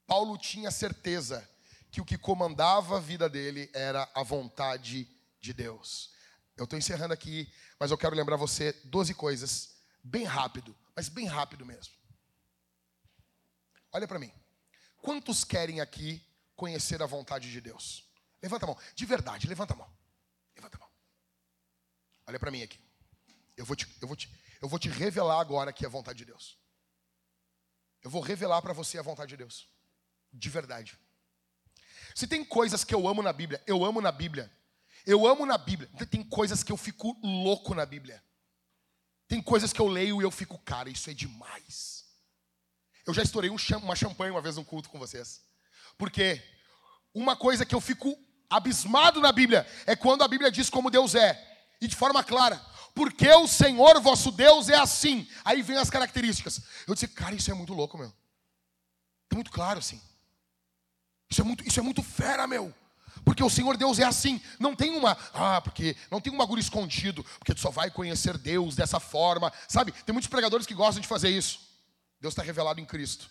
Paulo tinha certeza que o que comandava a vida dele era a vontade de Deus. Eu estou encerrando aqui, mas eu quero lembrar você 12 coisas Bem rápido, mas bem rápido mesmo. Olha para mim. Quantos querem aqui conhecer a vontade de Deus? Levanta a mão. De verdade, levanta a mão. Levanta a mão. Olha para mim aqui. Eu vou, te, eu, vou te, eu vou te revelar agora é a vontade de Deus. Eu vou revelar para você a vontade de Deus. De verdade. Se tem coisas que eu amo na Bíblia, eu amo na Bíblia. Eu amo na Bíblia. Tem coisas que eu fico louco na Bíblia. Tem coisas que eu leio e eu fico, cara, isso é demais. Eu já estourei um uma champanhe uma vez num culto com vocês. Porque uma coisa que eu fico abismado na Bíblia é quando a Bíblia diz como Deus é. E de forma clara. Porque o Senhor vosso Deus é assim. Aí vem as características. Eu disse, cara, isso é muito louco, meu. É muito claro assim. Isso é muito, isso é muito fera, meu. Porque o Senhor Deus é assim, não tem uma, ah, porque não tem um bagulho escondido, porque tu só vai conhecer Deus dessa forma, sabe? Tem muitos pregadores que gostam de fazer isso. Deus está revelado em Cristo.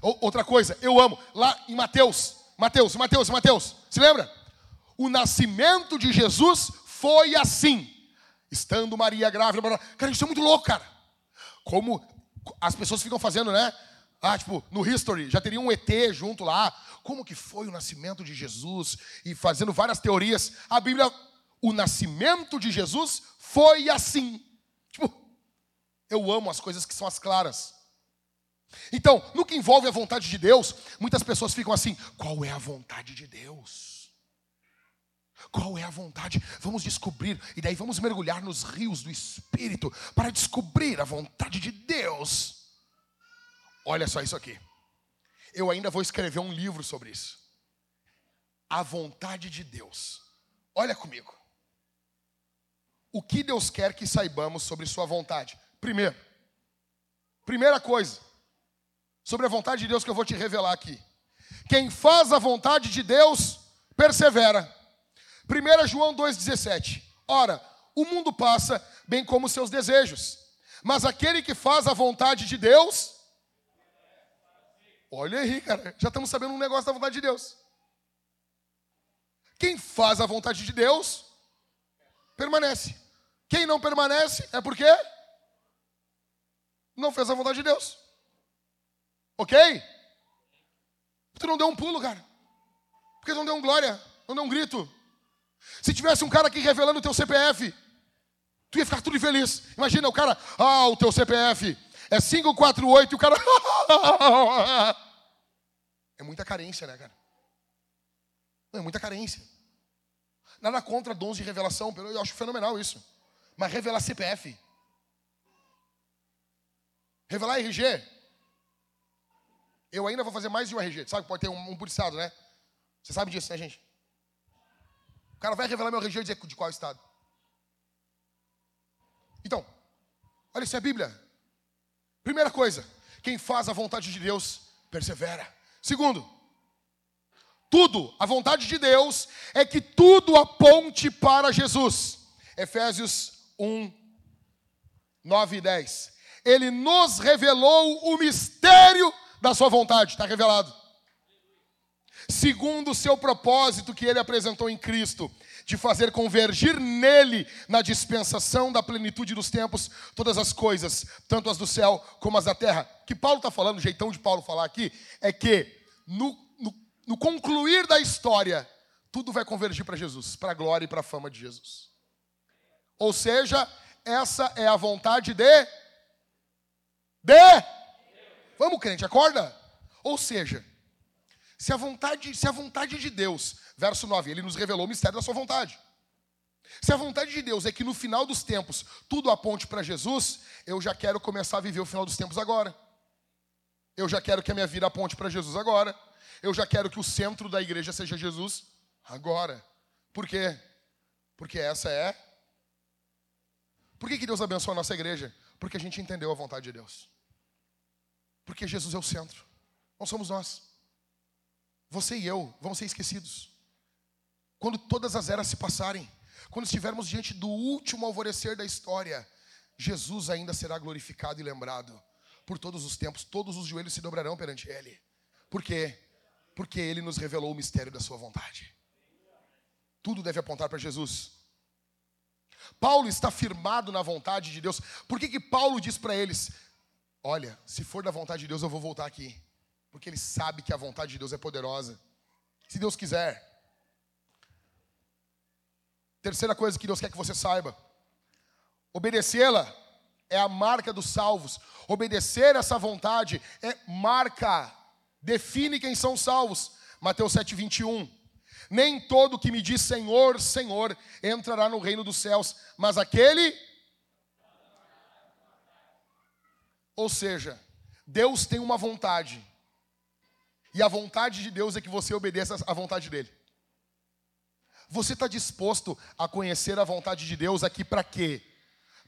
Outra coisa, eu amo, lá em Mateus, Mateus, Mateus, Mateus, se lembra? O nascimento de Jesus foi assim, estando Maria grávida, cara, isso é muito louco, cara. Como as pessoas ficam fazendo, né? Ah, tipo, no History, já teria um ET junto lá. Como que foi o nascimento de Jesus? E fazendo várias teorias. A Bíblia, o nascimento de Jesus foi assim. Tipo, eu amo as coisas que são as claras. Então, no que envolve a vontade de Deus, muitas pessoas ficam assim: qual é a vontade de Deus? Qual é a vontade? Vamos descobrir, e daí vamos mergulhar nos rios do Espírito para descobrir a vontade de Deus. Olha só isso aqui. Eu ainda vou escrever um livro sobre isso. A vontade de Deus. Olha comigo. O que Deus quer que saibamos sobre Sua vontade? Primeiro, primeira coisa, sobre a vontade de Deus que eu vou te revelar aqui. Quem faz a vontade de Deus, persevera. 1 João 2,17. Ora, o mundo passa, bem como seus desejos. Mas aquele que faz a vontade de Deus. Olha aí, cara, já estamos sabendo um negócio da vontade de Deus. Quem faz a vontade de Deus, permanece. Quem não permanece é porque não fez a vontade de Deus. Ok? Tu não deu um pulo, cara. Porque não deu um glória, não deu um grito. Se tivesse um cara aqui revelando o teu CPF, tu ia ficar tudo feliz. Imagina o cara, ah, o teu CPF é 548 e o cara. *laughs* é muita carência, né, cara? é muita carência. Nada contra dons de revelação, eu acho fenomenal isso. Mas revelar CPF. Revelar RG. Eu ainda vou fazer mais de um RG. Sabe, pode ter um, um policiado, né? Você sabe disso, né, gente? O cara vai revelar meu RG e dizer de qual estado. Então, olha isso é a Bíblia. Primeira coisa, quem faz a vontade de Deus, persevera. Segundo, tudo, a vontade de Deus é que tudo aponte para Jesus. Efésios 1, 9 e 10. Ele nos revelou o mistério da sua vontade, está revelado. Segundo o seu propósito que ele apresentou em Cristo, de fazer convergir nele, na dispensação da plenitude dos tempos, todas as coisas, tanto as do céu como as da terra. O que Paulo está falando, o jeitão de Paulo falar aqui, é que no, no, no concluir da história, tudo vai convergir para Jesus, para a glória e para a fama de Jesus. Ou seja, essa é a vontade de de Vamos, crente, acorda. Ou seja, se a vontade, se a vontade de Deus, verso 9, ele nos revelou o mistério da sua vontade. Se a vontade de Deus é que no final dos tempos tudo aponte para Jesus, eu já quero começar a viver o final dos tempos agora. Eu já quero que a minha vida aponte para Jesus agora. Eu já quero que o centro da igreja seja Jesus agora. Por quê? Porque essa é. Por que, que Deus abençoa a nossa igreja? Porque a gente entendeu a vontade de Deus. Porque Jesus é o centro. Não somos nós. Você e eu vamos ser esquecidos. Quando todas as eras se passarem, quando estivermos diante do último alvorecer da história, Jesus ainda será glorificado e lembrado por todos os tempos, todos os joelhos se dobrarão perante Ele. Por quê? Porque Ele nos revelou o mistério da Sua vontade. Tudo deve apontar para Jesus. Paulo está firmado na vontade de Deus. Por que, que Paulo diz para eles: Olha, se for da vontade de Deus, eu vou voltar aqui. Porque ele sabe que a vontade de Deus é poderosa. Se Deus quiser. Terceira coisa que Deus quer que você saiba: obedecê-la é a marca dos salvos. Obedecer essa vontade é marca, define quem são salvos. Mateus 7, 21. Nem todo que me diz Senhor, Senhor entrará no reino dos céus, mas aquele. Ou seja, Deus tem uma vontade, e a vontade de Deus é que você obedeça à vontade dele. Você está disposto a conhecer a vontade de Deus aqui para quê?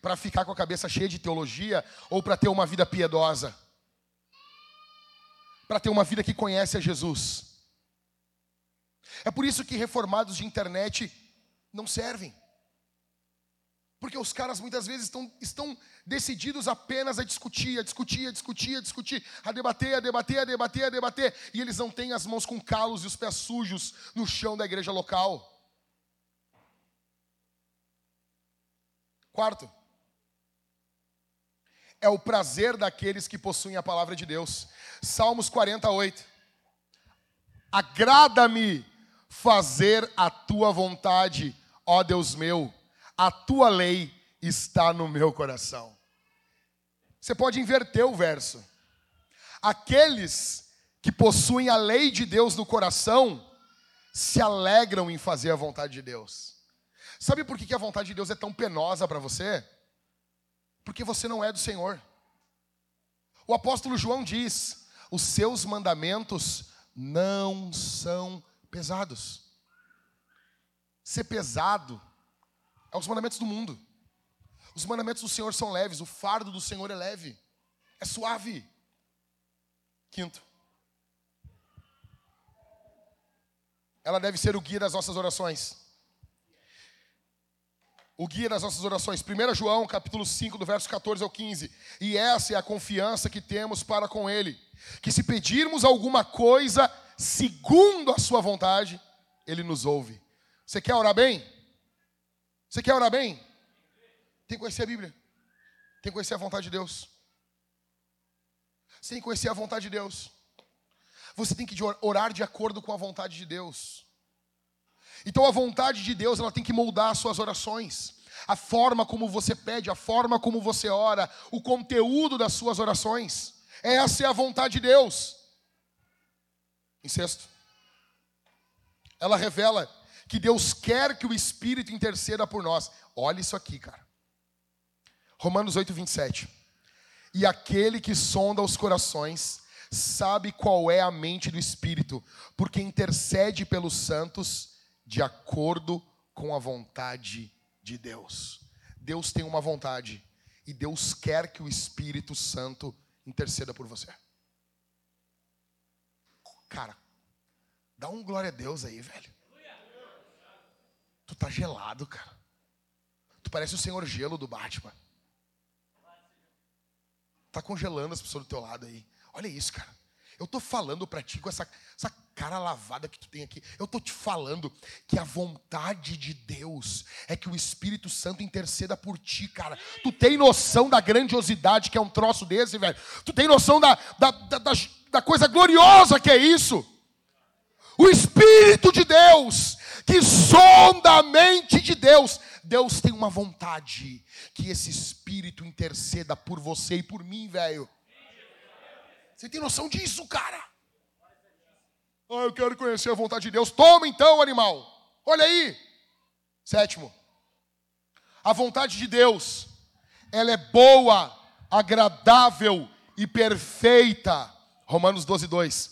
Para ficar com a cabeça cheia de teologia ou para ter uma vida piedosa? Para ter uma vida que conhece a Jesus? É por isso que reformados de internet não servem. Porque os caras muitas vezes estão, estão decididos apenas a discutir, a discutir, a discutir, a discutir, a debater, a debater, a debater, a debater, e eles não têm as mãos com calos e os pés sujos no chão da igreja local. Quarto, é o prazer daqueles que possuem a palavra de Deus. Salmos 48. Agrada-me fazer a tua vontade, ó Deus meu, a tua lei está no meu coração. Você pode inverter o verso. Aqueles que possuem a lei de Deus no coração se alegram em fazer a vontade de Deus. Sabe por que a vontade de Deus é tão penosa para você? Porque você não é do Senhor. O apóstolo João diz: os seus mandamentos não são pesados. Ser pesado é os mandamentos do mundo. Os mandamentos do Senhor são leves, o fardo do Senhor é leve, é suave. Quinto, ela deve ser o guia das nossas orações. O guia das nossas orações. 1 João, capítulo 5, do verso 14 ao 15. E essa é a confiança que temos para com Ele. Que se pedirmos alguma coisa segundo a Sua vontade, Ele nos ouve. Você quer orar bem? Você quer orar bem? Tem que conhecer a Bíblia. Tem que conhecer a vontade de Deus. Você tem que conhecer a vontade de Deus. Você tem que orar de acordo com a vontade de Deus. Então a vontade de Deus, ela tem que moldar as suas orações. A forma como você pede, a forma como você ora, o conteúdo das suas orações. Essa é a vontade de Deus. Em sexto, ela revela que Deus quer que o Espírito interceda por nós. Olha isso aqui, cara. Romanos 8, 27. E aquele que sonda os corações sabe qual é a mente do Espírito, porque intercede pelos santos de acordo com a vontade de Deus. Deus tem uma vontade e Deus quer que o Espírito Santo interceda por você. Cara, dá um glória a Deus aí, velho. Tu tá gelado, cara. Tu parece o Senhor Gelo do Batman. Tá congelando as pessoas do teu lado aí. Olha isso, cara. Eu tô falando para ti com essa, essa cara lavada que tu tem aqui. Eu tô te falando que a vontade de Deus é que o Espírito Santo interceda por ti, cara. Tu tem noção da grandiosidade que é um troço desse, velho? Tu tem noção da, da, da, da, da coisa gloriosa que é isso? O Espírito de Deus, que sonda a mente de Deus. Deus tem uma vontade que esse Espírito interceda por você e por mim, velho. Você tem noção disso, cara? Ah, eu quero conhecer a vontade de Deus. Toma então, animal. Olha aí. Sétimo. A vontade de Deus, ela é boa, agradável e perfeita. Romanos 12, 2.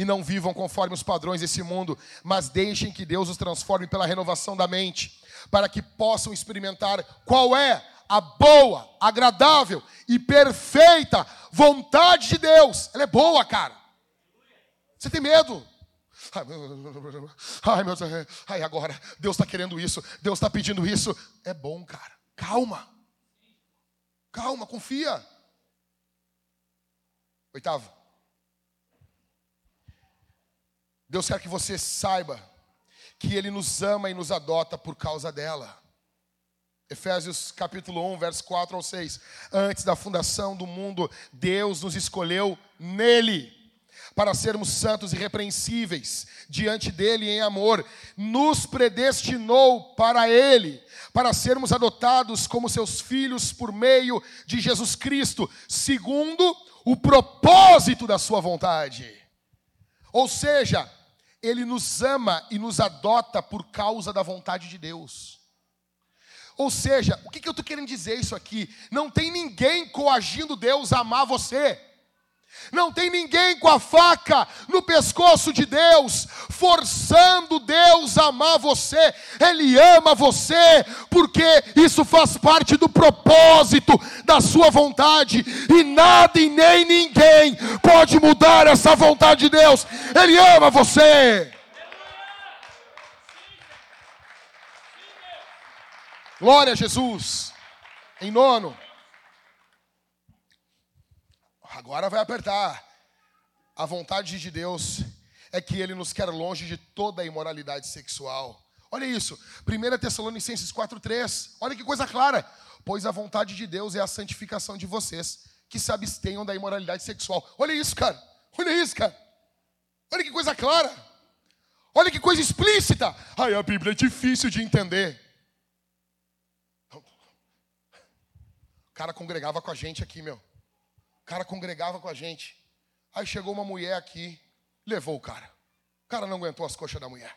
E não vivam conforme os padrões desse mundo, mas deixem que Deus os transforme pela renovação da mente, para que possam experimentar qual é a boa, agradável e perfeita vontade de Deus. Ela é boa, cara. Você tem medo? Ai, meu Deus, ai, agora, Deus está querendo isso, Deus está pedindo isso. É bom, cara. Calma. Calma, confia. Oitavo. Deus quer que você saiba que Ele nos ama e nos adota por causa dela. Efésios capítulo 1, verso 4 ao 6. Antes da fundação do mundo, Deus nos escolheu nele para sermos santos e repreensíveis diante dele em amor, nos predestinou para ele, para sermos adotados como seus filhos por meio de Jesus Cristo, segundo o propósito da sua vontade. Ou seja, ele nos ama e nos adota por causa da vontade de Deus. Ou seja, o que, eu estou querendo dizer isso aqui? Não tem ninguém coagindo Deus a amar você. Não tem ninguém com a faca no pescoço de Deus, forçando Deus a amar você. Ele ama você, porque isso faz parte do propósito da sua vontade, e nada e nem ninguém pode mudar essa vontade de Deus. Ele ama você. Glória a Jesus. Em nono. Agora vai apertar. A vontade de Deus é que Ele nos quer longe de toda a imoralidade sexual. Olha isso. 1 Tessalonicenses 4,3. Olha que coisa clara. Pois a vontade de Deus é a santificação de vocês, que se abstenham da imoralidade sexual. Olha isso, cara. Olha isso, cara. Olha que coisa clara. Olha que coisa explícita. Ai, a Bíblia é difícil de entender. cara congregava com a gente aqui, meu. Cara congregava com a gente. Aí chegou uma mulher aqui, levou o cara. O cara não aguentou as coxas da mulher.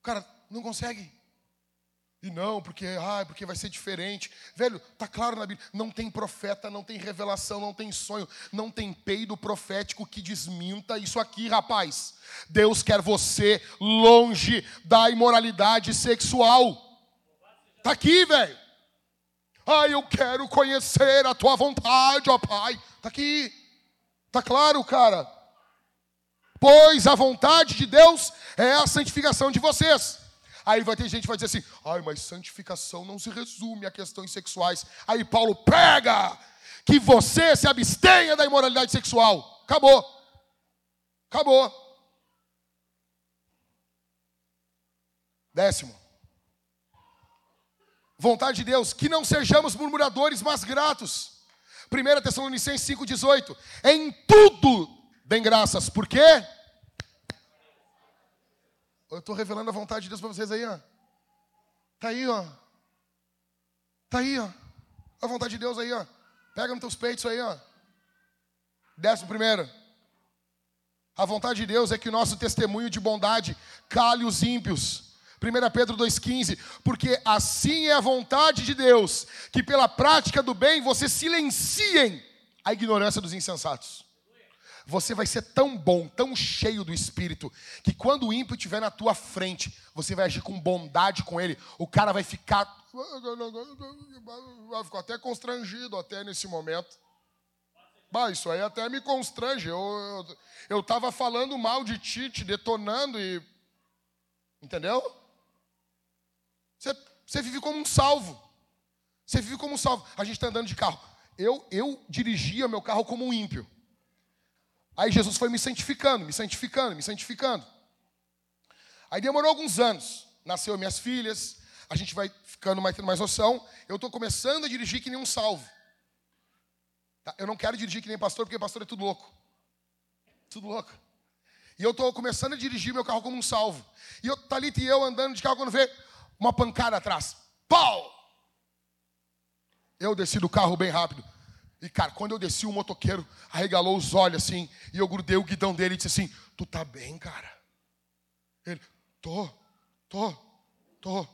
O cara não consegue. E não, porque, ah, porque vai ser diferente. Velho, tá claro na Bíblia, não tem profeta, não tem revelação, não tem sonho, não tem peido profético que desminta isso aqui, rapaz. Deus quer você longe da imoralidade sexual. Tá aqui, velho. Ah, eu quero conhecer a tua vontade, ó Pai. Tá aqui. Tá claro, cara. Pois a vontade de Deus é a santificação de vocês. Aí vai ter gente que vai dizer assim: ai, mas santificação não se resume a questões sexuais. Aí Paulo pega que você se abstenha da imoralidade sexual. Acabou. Acabou. Décimo. Vontade de Deus, que não sejamos murmuradores, mas gratos. 1 Tessalonicenses 5,18. Em tudo deem graças. Por quê? Eu estou revelando a vontade de Deus para vocês aí, ó. Tá aí, ó. Tá aí, ó. A vontade de Deus aí, ó. Pega nos teus peitos aí, ó. Décimo primeiro. A vontade de Deus é que o nosso testemunho de bondade cale os ímpios. 1 Pedro 2,15, porque assim é a vontade de Deus, que pela prática do bem vocês silenciem a ignorância dos insensatos você vai ser tão bom, tão cheio do Espírito, que quando o ímpio estiver na tua frente, você vai agir com bondade com ele. O cara vai ficar. Vai ficar até constrangido até nesse momento. Bah, isso aí até me constrange. Eu estava eu, eu falando mal de ti, te detonando e. Entendeu? Você, você vive como um salvo. Você vive como um salvo. A gente está andando de carro. Eu, eu dirigia meu carro como um ímpio. Aí Jesus foi me santificando, me santificando, me santificando. Aí demorou alguns anos. Nasceu minhas filhas, a gente vai ficando mais tendo mais noção. Eu estou começando a dirigir que nem um salvo. Tá? Eu não quero dirigir que nem pastor, porque pastor é tudo louco. Tudo louco. E eu estou começando a dirigir meu carro como um salvo. E eu, Thalita e eu andando de carro quando vê uma pancada atrás. Pau! Eu desci do carro bem rápido. E, cara, quando eu desci, o motoqueiro arregalou os olhos assim, e eu grudei o guidão dele e disse assim: Tu tá bem, cara? Ele, tô, tô, tô.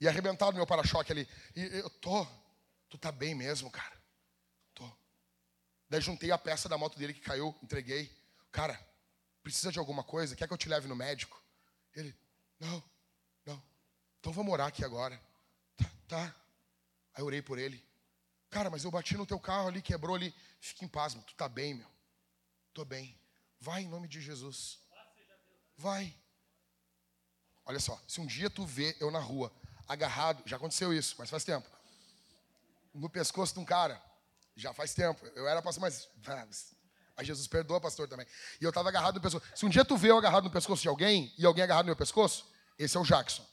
E arrebentado meu para-choque ali. E eu tô, tu tá bem mesmo, cara? Tô. Daí juntei a peça da moto dele que caiu, entreguei. Cara, precisa de alguma coisa? Quer que eu te leve no médico? Ele, não, não. Então vamos orar aqui agora. Tá, tá. Aí eu orei por ele. Cara, mas eu bati no teu carro ali, quebrou ali. Fica em paz, meu. Tu tá bem, meu. Tô bem. Vai em nome de Jesus. Vai. Olha só, se um dia tu vê eu na rua, agarrado, já aconteceu isso, mas faz tempo. No pescoço de um cara, já faz tempo. Eu era pastor, mas. Mas Jesus perdoa, pastor, também. E eu estava agarrado no pescoço. Se um dia tu vê eu agarrado no pescoço de alguém e alguém agarrado no meu pescoço, esse é o Jackson.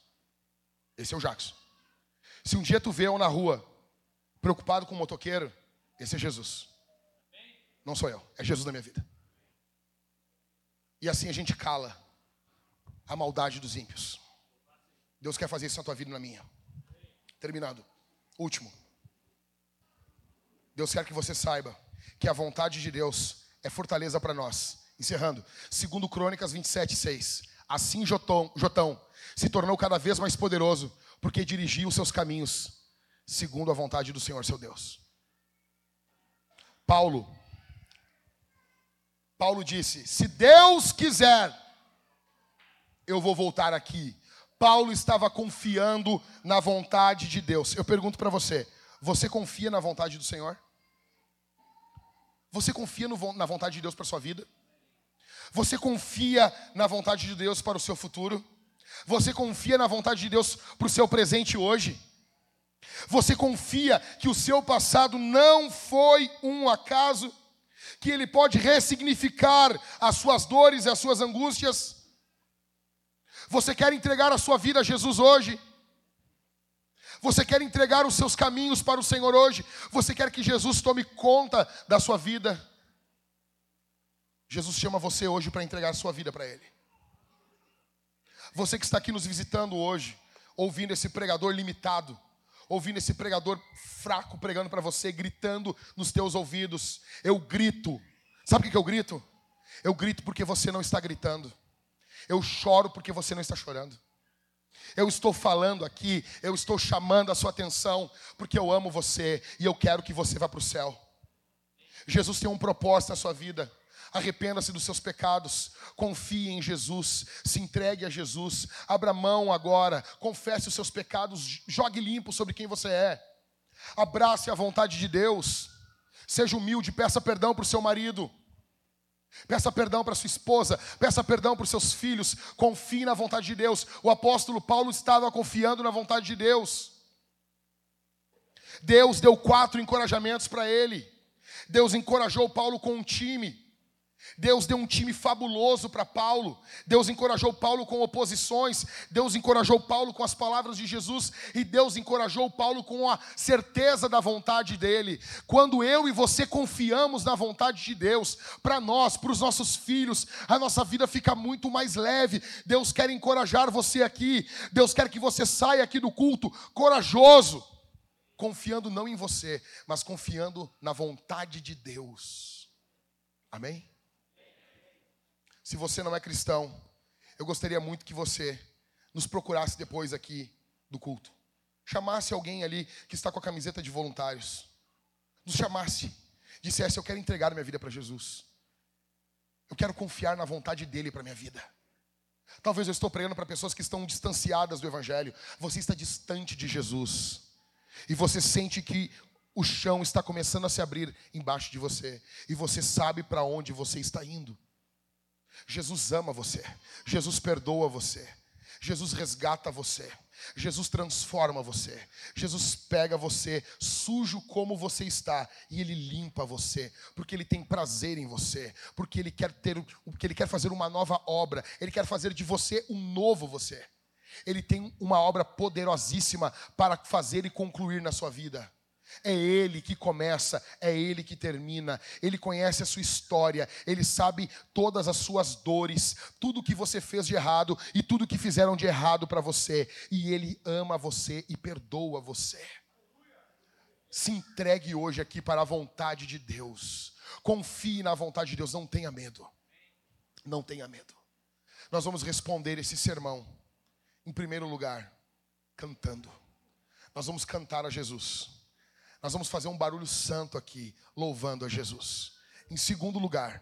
Esse é o Jackson. Se um dia tu vê eu na rua preocupado com o motoqueiro, esse é Jesus. Não sou eu, é Jesus na minha vida. E assim a gente cala a maldade dos ímpios. Deus quer fazer isso na tua vida e na minha. Terminando. Último. Deus quer que você saiba que a vontade de Deus é fortaleza para nós. Encerrando. Segundo Crônicas 27, 6. Assim Jotão, se tornou cada vez mais poderoso, porque dirigia os seus caminhos segundo a vontade do Senhor seu Deus. Paulo, Paulo disse: se Deus quiser, eu vou voltar aqui. Paulo estava confiando na vontade de Deus. Eu pergunto para você: você confia na vontade do Senhor? Você confia no, na vontade de Deus para sua vida? Você confia na vontade de Deus para o seu futuro? Você confia na vontade de Deus para o seu presente hoje? Você confia que o seu passado não foi um acaso, que ele pode ressignificar as suas dores e as suas angústias? Você quer entregar a sua vida a Jesus hoje? Você quer entregar os seus caminhos para o Senhor hoje? Você quer que Jesus tome conta da sua vida? Jesus chama você hoje para entregar sua vida para Ele. Você que está aqui nos visitando hoje, ouvindo esse pregador limitado, ouvindo esse pregador fraco pregando para você, gritando nos teus ouvidos. Eu grito. Sabe o que eu grito? Eu grito porque você não está gritando. Eu choro porque você não está chorando. Eu estou falando aqui, eu estou chamando a sua atenção, porque eu amo você e eu quero que você vá para o céu. Jesus tem um propósito na sua vida. Arrependa-se dos seus pecados, confie em Jesus, se entregue a Jesus, abra mão agora, confesse os seus pecados, jogue limpo sobre quem você é, abrace a vontade de Deus, seja humilde, peça perdão para o seu marido, peça perdão para sua esposa, peça perdão para os seus filhos, confie na vontade de Deus. O apóstolo Paulo estava confiando na vontade de Deus. Deus deu quatro encorajamentos para ele. Deus encorajou Paulo com um time. Deus deu um time fabuloso para Paulo. Deus encorajou Paulo com oposições. Deus encorajou Paulo com as palavras de Jesus. E Deus encorajou Paulo com a certeza da vontade dele. Quando eu e você confiamos na vontade de Deus, para nós, para os nossos filhos, a nossa vida fica muito mais leve. Deus quer encorajar você aqui. Deus quer que você saia aqui do culto corajoso confiando não em você, mas confiando na vontade de Deus. Amém? Se você não é cristão, eu gostaria muito que você nos procurasse depois aqui do culto. Chamasse alguém ali que está com a camiseta de voluntários. Nos chamasse. Dissesse: Eu quero entregar minha vida para Jesus. Eu quero confiar na vontade dele para minha vida. Talvez eu estou pregando para pessoas que estão distanciadas do Evangelho. Você está distante de Jesus e você sente que o chão está começando a se abrir embaixo de você, e você sabe para onde você está indo. Jesus ama você, Jesus perdoa você, Jesus resgata você, Jesus transforma você, Jesus pega você sujo como você está e ele limpa você, porque ele tem prazer em você, porque ele quer ter, porque ele quer fazer uma nova obra, ele quer fazer de você um novo você. Ele tem uma obra poderosíssima para fazer e concluir na sua vida. É Ele que começa, é Ele que termina. Ele conhece a sua história, Ele sabe todas as suas dores, tudo que você fez de errado e tudo que fizeram de errado para você. E Ele ama você e perdoa você. Se entregue hoje aqui para a vontade de Deus. Confie na vontade de Deus, não tenha medo. Não tenha medo. Nós vamos responder esse sermão em primeiro lugar, cantando. Nós vamos cantar a Jesus. Nós vamos fazer um barulho santo aqui, louvando a Jesus. Em segundo lugar,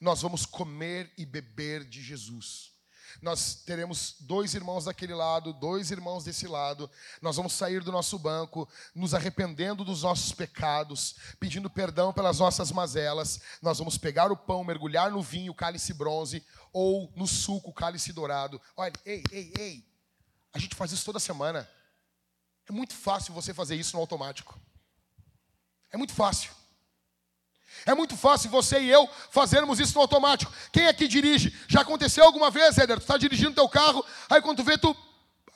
nós vamos comer e beber de Jesus. Nós teremos dois irmãos daquele lado, dois irmãos desse lado. Nós vamos sair do nosso banco, nos arrependendo dos nossos pecados, pedindo perdão pelas nossas mazelas. Nós vamos pegar o pão, mergulhar no vinho, cálice bronze, ou no suco, cálice dourado. Olha, ei, ei, ei. A gente faz isso toda semana. É muito fácil você fazer isso no automático. É muito fácil. É muito fácil você e eu fazermos isso no automático. Quem é que dirige? Já aconteceu alguma vez, Éder? Tu está dirigindo teu carro, aí quando tu vê, tu.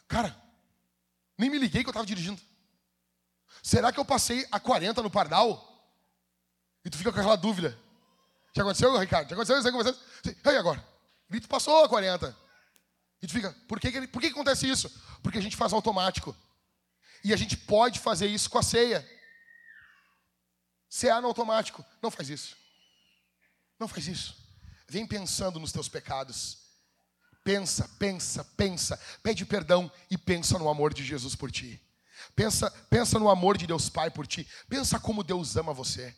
Cara, nem me liguei que eu estava dirigindo. Será que eu passei a 40 no Pardal? E tu fica com aquela dúvida. Já aconteceu, Ricardo? Já aconteceu isso? Já aconteceu? E aí agora? Tu passou a 40. E tu fica, por que, que, por que, que acontece isso? Porque a gente faz automático. E a gente pode fazer isso com a ceia. CA no automático. Não faz isso. Não faz isso. Vem pensando nos teus pecados. Pensa, pensa, pensa. Pede perdão e pensa no amor de Jesus por ti. Pensa, pensa no amor de Deus Pai por ti. Pensa como Deus ama você.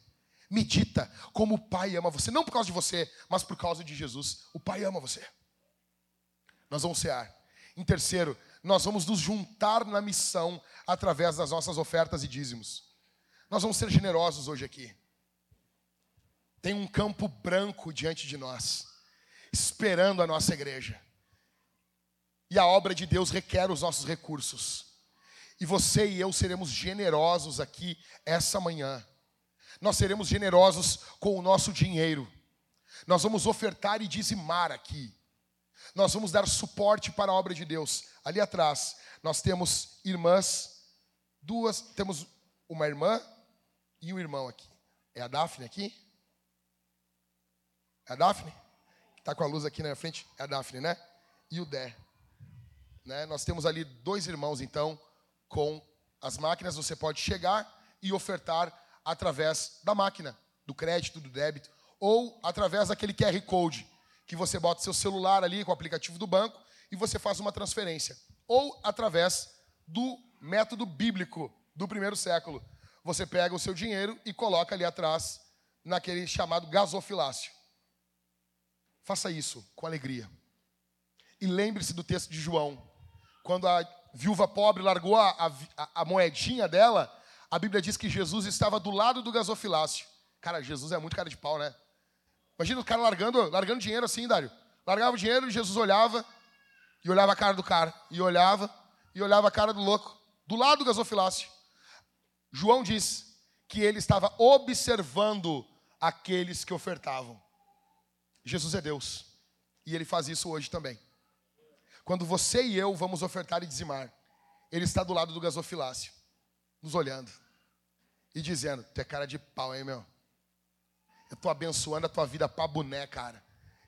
Medita como o Pai ama você. Não por causa de você, mas por causa de Jesus. O Pai ama você. Nós vamos cear. Em terceiro, nós vamos nos juntar na missão através das nossas ofertas e dízimos. Nós vamos ser generosos hoje aqui. Tem um campo branco diante de nós, esperando a nossa igreja. E a obra de Deus requer os nossos recursos. E você e eu seremos generosos aqui essa manhã. Nós seremos generosos com o nosso dinheiro. Nós vamos ofertar e dizimar aqui. Nós vamos dar suporte para a obra de Deus. Ali atrás, nós temos irmãs, duas, temos uma irmã e o irmão aqui. É a Daphne aqui? É a Daphne? Está com a luz aqui na frente? É a Daphne, né? E o Dé. Né? Nós temos ali dois irmãos, então, com as máquinas. Você pode chegar e ofertar através da máquina, do crédito, do débito, ou através daquele QR Code, que você bota seu celular ali com o aplicativo do banco e você faz uma transferência. ou através do método bíblico do primeiro século. Você pega o seu dinheiro e coloca ali atrás, naquele chamado gasofilácio. Faça isso com alegria. E lembre-se do texto de João. Quando a viúva pobre largou a, a, a, moedinha dela, a Bíblia diz que Jesus estava do lado do gasofilácio. Cara, Jesus é muito cara de pau, né? Imagina o cara largando, largando dinheiro assim, Dário. Largava o dinheiro e Jesus olhava e olhava a cara do cara. E olhava e olhava a cara do louco. Do lado do gasofilácio. João diz que ele estava observando aqueles que ofertavam. Jesus é Deus. E ele faz isso hoje também. Quando você e eu vamos ofertar e dizimar, ele está do lado do gasofilácio, nos olhando e dizendo: Tu é cara de pau, hein, meu? Eu estou abençoando a tua vida para boné, cara.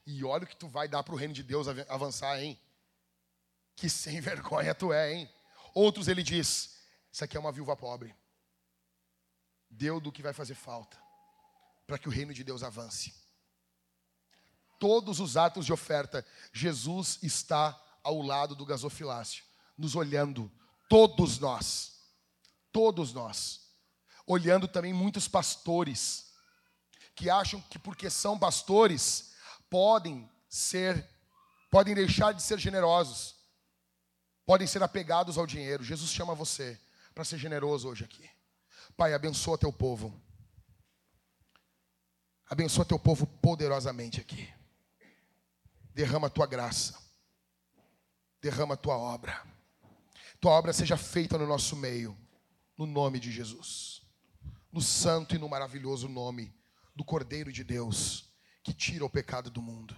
E olha o que tu vai dar para o reino de Deus avançar, hein? Que sem *laughs* vergonha tu é, hein? Outros ele diz: Isso aqui é uma viúva pobre. Deu do que vai fazer falta para que o reino de Deus avance. Todos os atos de oferta, Jesus está ao lado do gasofilácio, nos olhando, todos nós, todos nós, olhando também muitos pastores, que acham que porque são pastores, podem ser, podem deixar de ser generosos, podem ser apegados ao dinheiro. Jesus chama você para ser generoso hoje aqui. Pai, abençoa teu povo. Abençoa teu povo poderosamente aqui. Derrama a tua graça derrama a tua obra. Tua obra seja feita no nosso meio, no nome de Jesus. No santo e no maravilhoso nome do Cordeiro de Deus, que tira o pecado do mundo.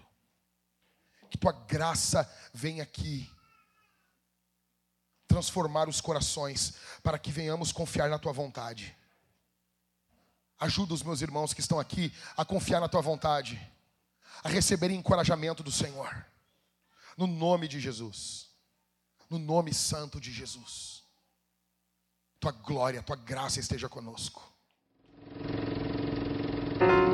Que tua graça venha aqui transformar os corações para que venhamos confiar na tua vontade. Ajuda os meus irmãos que estão aqui a confiar na tua vontade, a receberem encorajamento do Senhor. No nome de Jesus. No nome santo de Jesus. Tua glória, tua graça esteja conosco. Thank you.